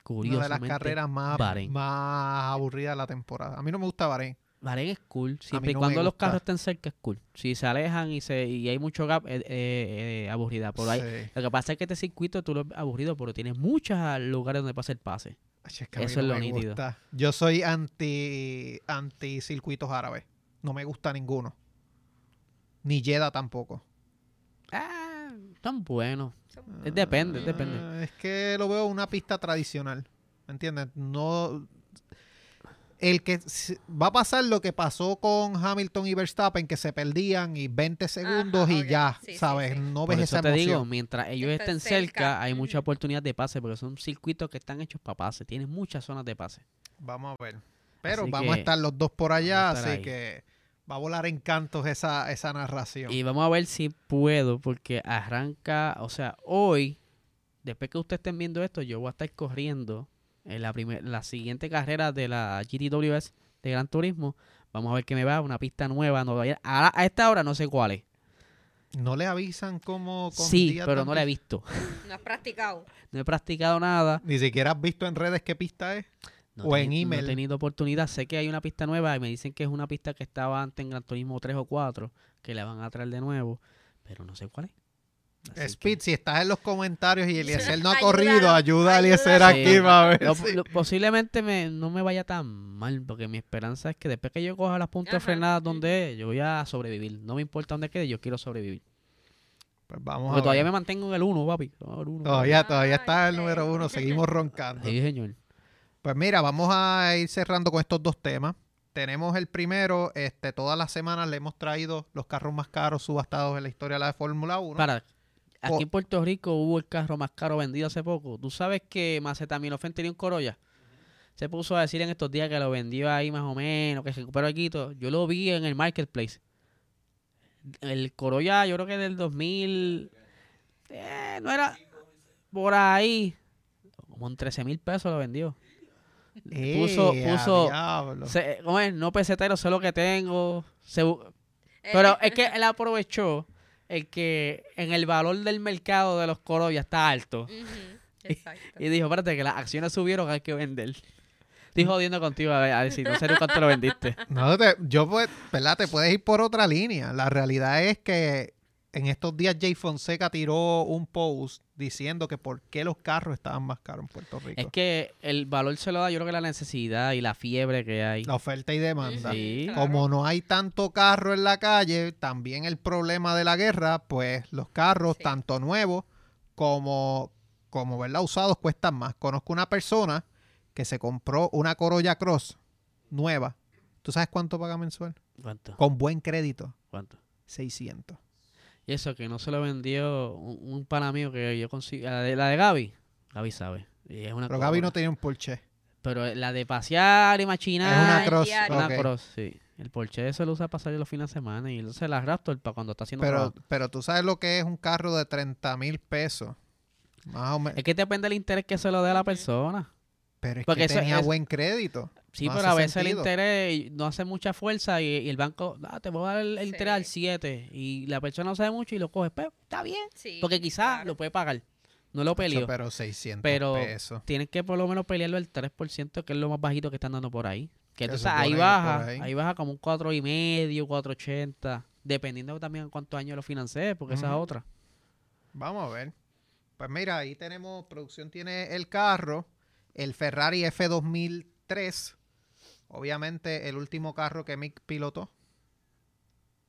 Una de las carreras más, Bahrein. más aburridas de la temporada. A mí no me gusta Bahrein. Bahrein es cool. Siempre y no cuando los carros estén cerca es cool. Si se alejan y se y hay mucho gap, es eh, eh, aburrida. Por ahí. Sí. Lo que pasa es que este circuito tú lo ves aburrido, pero tienes muchos lugares donde pasa el pase. Ay, es que Eso es no lo me nítido. gusta. Yo soy anti, anti circuitos árabes. No me gusta ninguno. Ni Jeddah tampoco. Ah, tan bueno. Son- Es depende, depende. Ah, Es que lo veo una pista tradicional. ¿Me entiendes? No. el que va a pasar lo que pasó con Hamilton y Verstappen, que se perdían y 20 segundos y ok. ya, Sí, sí, ¿sabes? sí. No Por ves eso esa te emoción. digo, mientras ellos Estén estén cerca, cerca. hay mucha oportunidad de pase, porque son circuitos que están hechos para pase. Tienen muchas zonas de pase. Vamos a ver. Pero Así vamos a estar los dos por allá, así ahí. que va a volar en cantos esa, esa narración. Y vamos a ver si puedo, porque arranca, o sea, hoy, después que ustedes estén viendo esto, yo voy a estar corriendo en la, primer, la siguiente carrera de la GTWS de Gran Turismo. Vamos a ver qué me va, una pista nueva. No, ahora, a esta hora no sé cuál es. ¿No le avisan cómo Sí, pero no la he visto. No has practicado. No he practicado nada. Ni siquiera has visto en redes qué pista es. No O he en email. No he tenido oportunidad. Sé que hay una pista nueva y me dicen que es una pista que estaba antes en Gran Turismo 3 o 4, que la van a traer de nuevo, pero no sé cuál es. Así Speed, que- si estás en los comentarios y Eliezer no ha corrido, ayuda a Eliezer aquí Sí. para ver. Lo- si- lo- posiblemente me, no me vaya tan mal, porque mi esperanza es que después que yo coja las puntas Ajá, frenadas donde es, yo voy a sobrevivir. No me importa dónde quede, yo quiero sobrevivir. Pues vamos Porque a todavía ver. me mantengo en el 1, papi. No, el uno. Todavía, todavía está el número sí. uno, seguimos roncando. Sí, señor. Pues mira, vamos a ir cerrando con estos dos temas. Tenemos el primero, este, todas las semanas le hemos traído los carros más caros subastados en la historia de la Fórmula 1. Para, aquí en Puerto Rico hubo el carro más caro vendido hace poco. ¿Tú sabes que Macetaminofen tenía un Corolla? Se puso a decir en estos días que lo vendió ahí más o menos, que se recuperó aquí. todo. Yo lo vi en el marketplace. El Corolla, yo creo que del 2000. eh, no era por ahí. Como en 13 mil pesos lo vendió. Puso- ¡Eh, puso-! Se- ¿cómo es? No pesetero, sé lo que tengo. Se Eh, pero es que él aprovechó el que en el valor del mercado de los Corolla está alto. Exacto. Y dijo, espérate, que las acciones subieron, hay que vender. Estoy jodiendo contigo a ver, a decir, no sé cuánto lo vendiste. No, te- yo, pues, ¿verdad? Te puedes ir por otra línea. La realidad es que en estos días Jay Fonseca tiró un post diciendo que por qué los carros estaban más caros en Puerto Rico. Es que el valor se lo da, yo creo que la necesidad y la fiebre que hay. La oferta y demanda. Sí. Claro. Como no hay tanto carro en la calle, también el problema de la guerra, pues los carros, Sí. tanto nuevos como, como ¿verdad? usados, cuestan más. Conozco una persona que se compró una Corolla Cross nueva. ¿Tú sabes cuánto paga mensual? ¿Cuánto? Con buen crédito, ¿Cuánto? 600. Y eso que no se lo vendió un, un pana mío que yo consigo. La de, la de Gaby. Gaby sabe. Y es una Pero Gaby no tenía un Porsche. Pero la de pasear y machinar. Es una Cross. Una cross, sí. El Porsche se lo usa para salir los fines de semana y entonces la Raptor para cuando está haciendo Pero, trabajo. pero tú sabes lo que es un carro de 30 mil pesos. Más o menos. Es que depende del interés que se lo dé a la persona. Pero es porque que tenía es- buen crédito. Sí, No pero a veces sentido. el interés no hace mucha fuerza y, y el banco, ah, te voy a dar el, el Sí. interés al 7 y la persona no sabe mucho y lo coge. Pues está bien, Sí, porque quizás claro. lo puede pagar. No lo peleó. Pero 600 Pero pesos. tienes que por lo menos pelearlo el 3%, que es lo más bajito que están dando por ahí. Que entonces ahí baja, ahí. ahí. baja como un 4,5, 4,80, dependiendo también cuántos años lo financie, porque esa es otra. Vamos a ver. Pues mira, ahí tenemos, producción tiene el carro, el Ferrari F2003. Obviamente el último carro que Mick pilotó.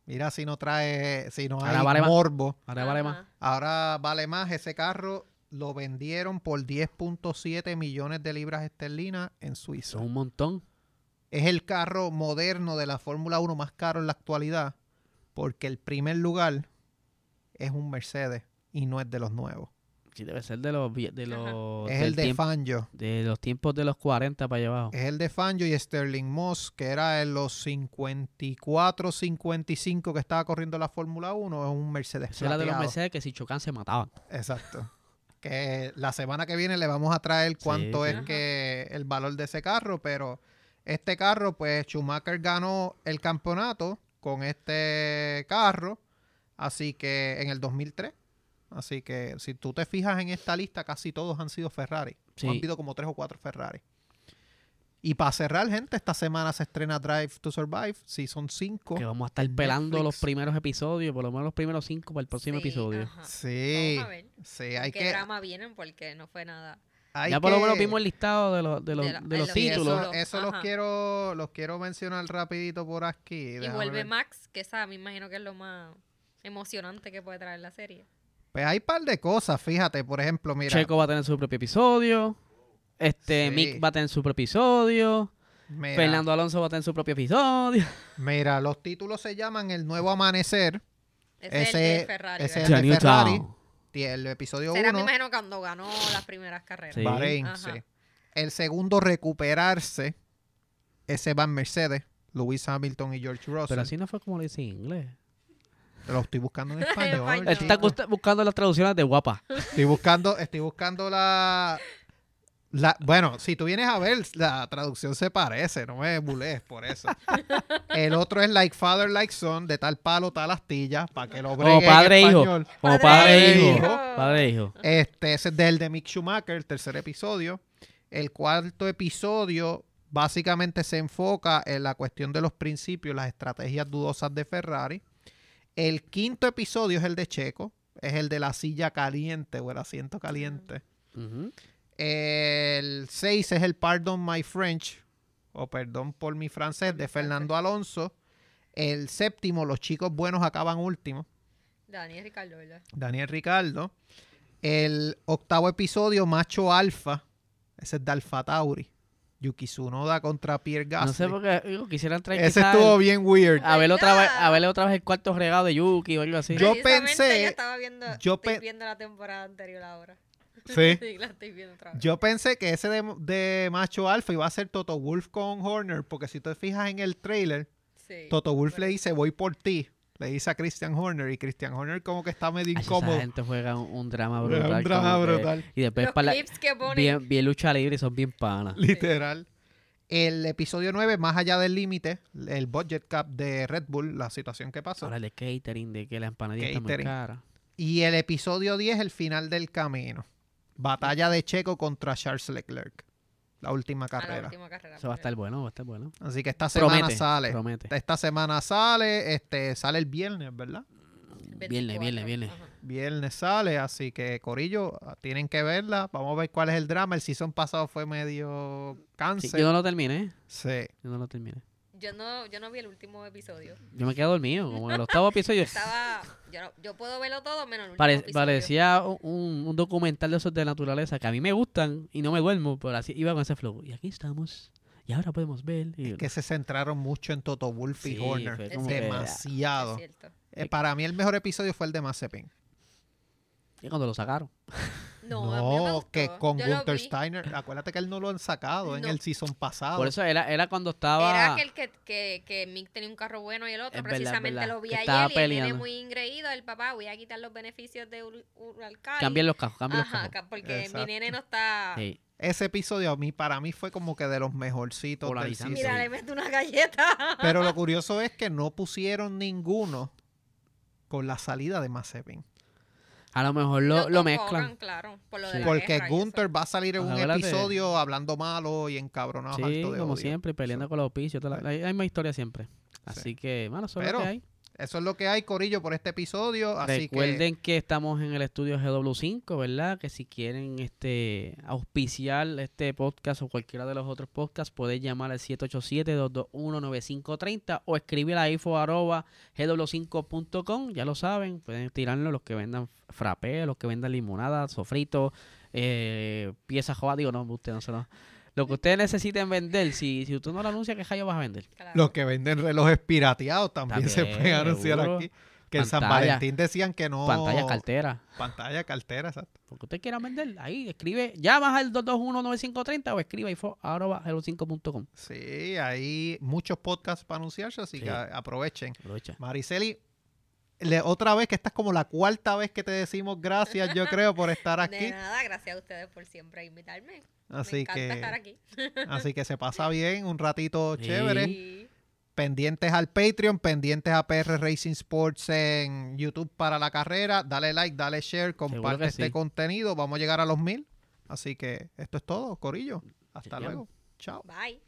Mira si no trae, si no Ahora hay vale más. morbo. Ahora vale más. Ahora vale más. Ese carro lo vendieron por 10.7 millones de libras esterlinas en Suiza. Son un montón. Es el carro moderno de la Fórmula 1 más caro en la actualidad porque el primer lugar es un Mercedes y no es de los nuevos. Sí, debe ser de los, de los, Es el de Fangio. de los tiempos de los 40 para allá abajo. Es el de Fangio y Sterling Moss, que era en los 54, 55 que estaba corriendo la Fórmula 1, es un Mercedes. Esa era de los. Mercedes que si chocan se mataban. Exacto. Que la semana que viene le vamos a traer cuánto sí. es Ajá. que el valor de ese carro, pero este carro, pues Schumacher ganó el campeonato con este carro, así que en el 2003. Así que si tú te fijas en esta lista, casi todos han sido Ferrari. Sí. Han habido como tres o cuatro Ferrari. Y para cerrar, gente, esta semana se estrena Drive to Survive, Season 5. Que vamos a estar pelando Netflix. los primeros episodios, por lo menos los primeros cinco para el próximo Sí, episodio. ajá. Sí, Vamos a ver sí, hay qué que... drama vienen porque no fue nada. hay ya por lo que- menos vimos el listado de los, de los, De la- de de los títulos. Eso, eso los quiero los quiero mencionar rapidito por aquí. Y vuelve ver. Max, que esa me imagino que es lo más emocionante que puede traer la serie. Pues hay par de cosas, fíjate, por ejemplo, mira, Checo va a tener su propio episodio. Este, Sí. Mick va a tener su propio episodio. Mira, Fernando Alonso va a tener su propio episodio. mira, los títulos se llaman El Nuevo Amanecer. Ese, es el Ese- de Ferrari. ese es el de. Ferrari. El episodio Será, me 1, imagino, cuando ganó las primeras carreras. Sí. Bahrein, Ajá. sí. El segundo, Recuperarse. Ese va en Mercedes. Lewis Hamilton y George Russell. Pero así no fue como lo dice en inglés. Lo estoy buscando en español. español. Él está buscando las traducciones de guapa. Estoy buscando, estoy buscando la, la. Bueno, si tú vienes a ver, la traducción se parece, no me bulees por eso. El otro es Like Father, Like Son, de tal palo, tal astilla, para que lo Como en padre e hijo. español. Como Padre padre e e hijo. hijo. Padre e hijo. Este ese es del de Mick Schumacher, el tercer episodio. El cuarto episodio básicamente se enfoca en la cuestión de los principios, las estrategias dudosas de Ferrari. El quinto episodio es el de Checo, es el de la silla caliente o el asiento caliente. El 6 es el Pardon My French, o Perdón por mi francés, de Fernando Alonso. El séptimo, Los chicos buenos acaban último, Daniel Ricardo, ¿verdad? Daniel Ricardo. El octavo episodio, Macho Alfa, ese es de Alfa Tauri. Yuki Tsunoda contra Pierre Gasly. No sé por qué digo, quisieran traer ese estuvo el- bien weird. a ver otra vez, a verle otra vez el cuarto regado de Yuki o algo así. Yo pensé- Yo estaba viendo, yo estoy pe- viendo la temporada anterior ahora. Sí. sí, la estoy viendo otra vez. Yo pensé que ese de, de Macho Alfa iba a ser Toto Wolf con Horner, porque si te fijas en el trailer, Sí. Toto Wolf le dice voy por ti. Le dice a Christian Horner y Christian Horner como que está medio Ay, incómodo. Esa gente juega un, un drama Un brutal. drama como que- brutal. y después Los para la- clips que ponen. bien, bien lucha libre y son bien panas. Literal. El episodio 9, más allá del límite, el budget cap de Red Bull, la situación que pasó. Ahora el de catering, de que la empanadilla está muy Catering. cara. Y el episodio 10, el final del camino. Batalla de Checo contra Charles Leclerc. La última a la carrera. última carrera. Eso va a estar bueno, va a estar bueno. Así que esta semana Promete, sale. promete. Esta semana sale, este, sale el viernes, ¿verdad? Viernes, viernes, viernes. Ajá. Viernes sale, así que Corillo, tienen que verla. Vamos a ver cuál es el drama. El season pasado fue medio Sí, cáncer. yo no lo terminé. Sí. Yo no lo terminé. Yo no, yo no vi el último episodio. Yo me quedé dormido, como en el octavo episodio. Estaba, yo, no- yo puedo verlo todo menos el último Pare- episodio. parecía un- un, documental de esos de naturaleza que a mí me gustan y no me duermo, pero así iba con ese flow. Y aquí estamos. Y ahora podemos ver. Y, Que se centraron mucho en Toto Wolf y Sí, Horner. Demasiado. Es cierto. Eh, para mí el mejor episodio fue el de Mazepin. y cuando lo sacaron. No, a mí no me No, que con Yo lo Gunther vi. Steiner. Acuérdate que él no lo han sacado en No. el season pasado. Por eso era, era cuando estaba. Era aquel que, que, que Mick tenía un carro bueno y el otro Es verdad, es precisamente verdad, lo vi que ayer estaba y el nene peleando. muy ingreído, el papá, voy a quitar los beneficios de Ur- Uralcali. Cambian los cajos, cambian los Ajá, cajos. ca- porque Exacto. mi nene no está... Sí. Ese episodio a mí, para mí fue como que de los mejorcitos del Polarizante. season. Mira, le meto una galleta. Pero lo curioso es que no pusieron ninguno con la salida de Mazepin. A lo mejor lo, lo mezclan. claro, por lo de Sí. la Porque. Gunther va a salir en un episodio hablando malo y encabronado Sí, alto de como odio. siempre, peleando con los toda la, hay, hay más historia siempre. Así que, bueno, eso es Pero, lo que hay. Eso es lo que hay, Corillo, por este episodio. Así Recuerden que... estamos en el estudio GW5, ¿verdad? Que si quieren este auspiciar este podcast o cualquiera de los otros podcasts, pueden llamar al 787-221-9530 o escribir a info arroba gw5.com. Ya lo saben, pueden tirarlo los que vendan frappé, los que vendan limonada, sofrito, eh, piezas jodas. Digo, no, usted no se lo... Lo que ustedes necesiten vender, si, si usted no lo anuncia, ¿qué callo vas a vender? Claro. que los que venden relojes pirateados también, se pueden anunciar seguro. aquí. Que en San. Valentín decían que no. Pantalla, cartera. Pantalla, cartera, exacto. Porque usted quiera vender, ahí escribe, llamas al 221-9530 o escribe info arroba hello5.com. Sí, hay muchos podcasts para anunciarse, así Sí. que aprovechen. Aprovecha. Mariceli, le- otra vez que esta es como la cuarta vez que te decimos gracias, yo creo, por estar De aquí. nada, gracias a ustedes por siempre invitarme. Me Así encanta que, estar aquí. así que se pasa bien, un ratito Sí. chévere. Pendientes al Patreon, pendientes a PR Racing Sports en YouTube para la carrera. Dale like, dale share, comparte este sí. contenido. Vamos a llegar a los mil. Así que esto es todo, Corillo. Hasta luego. Chao. Bye.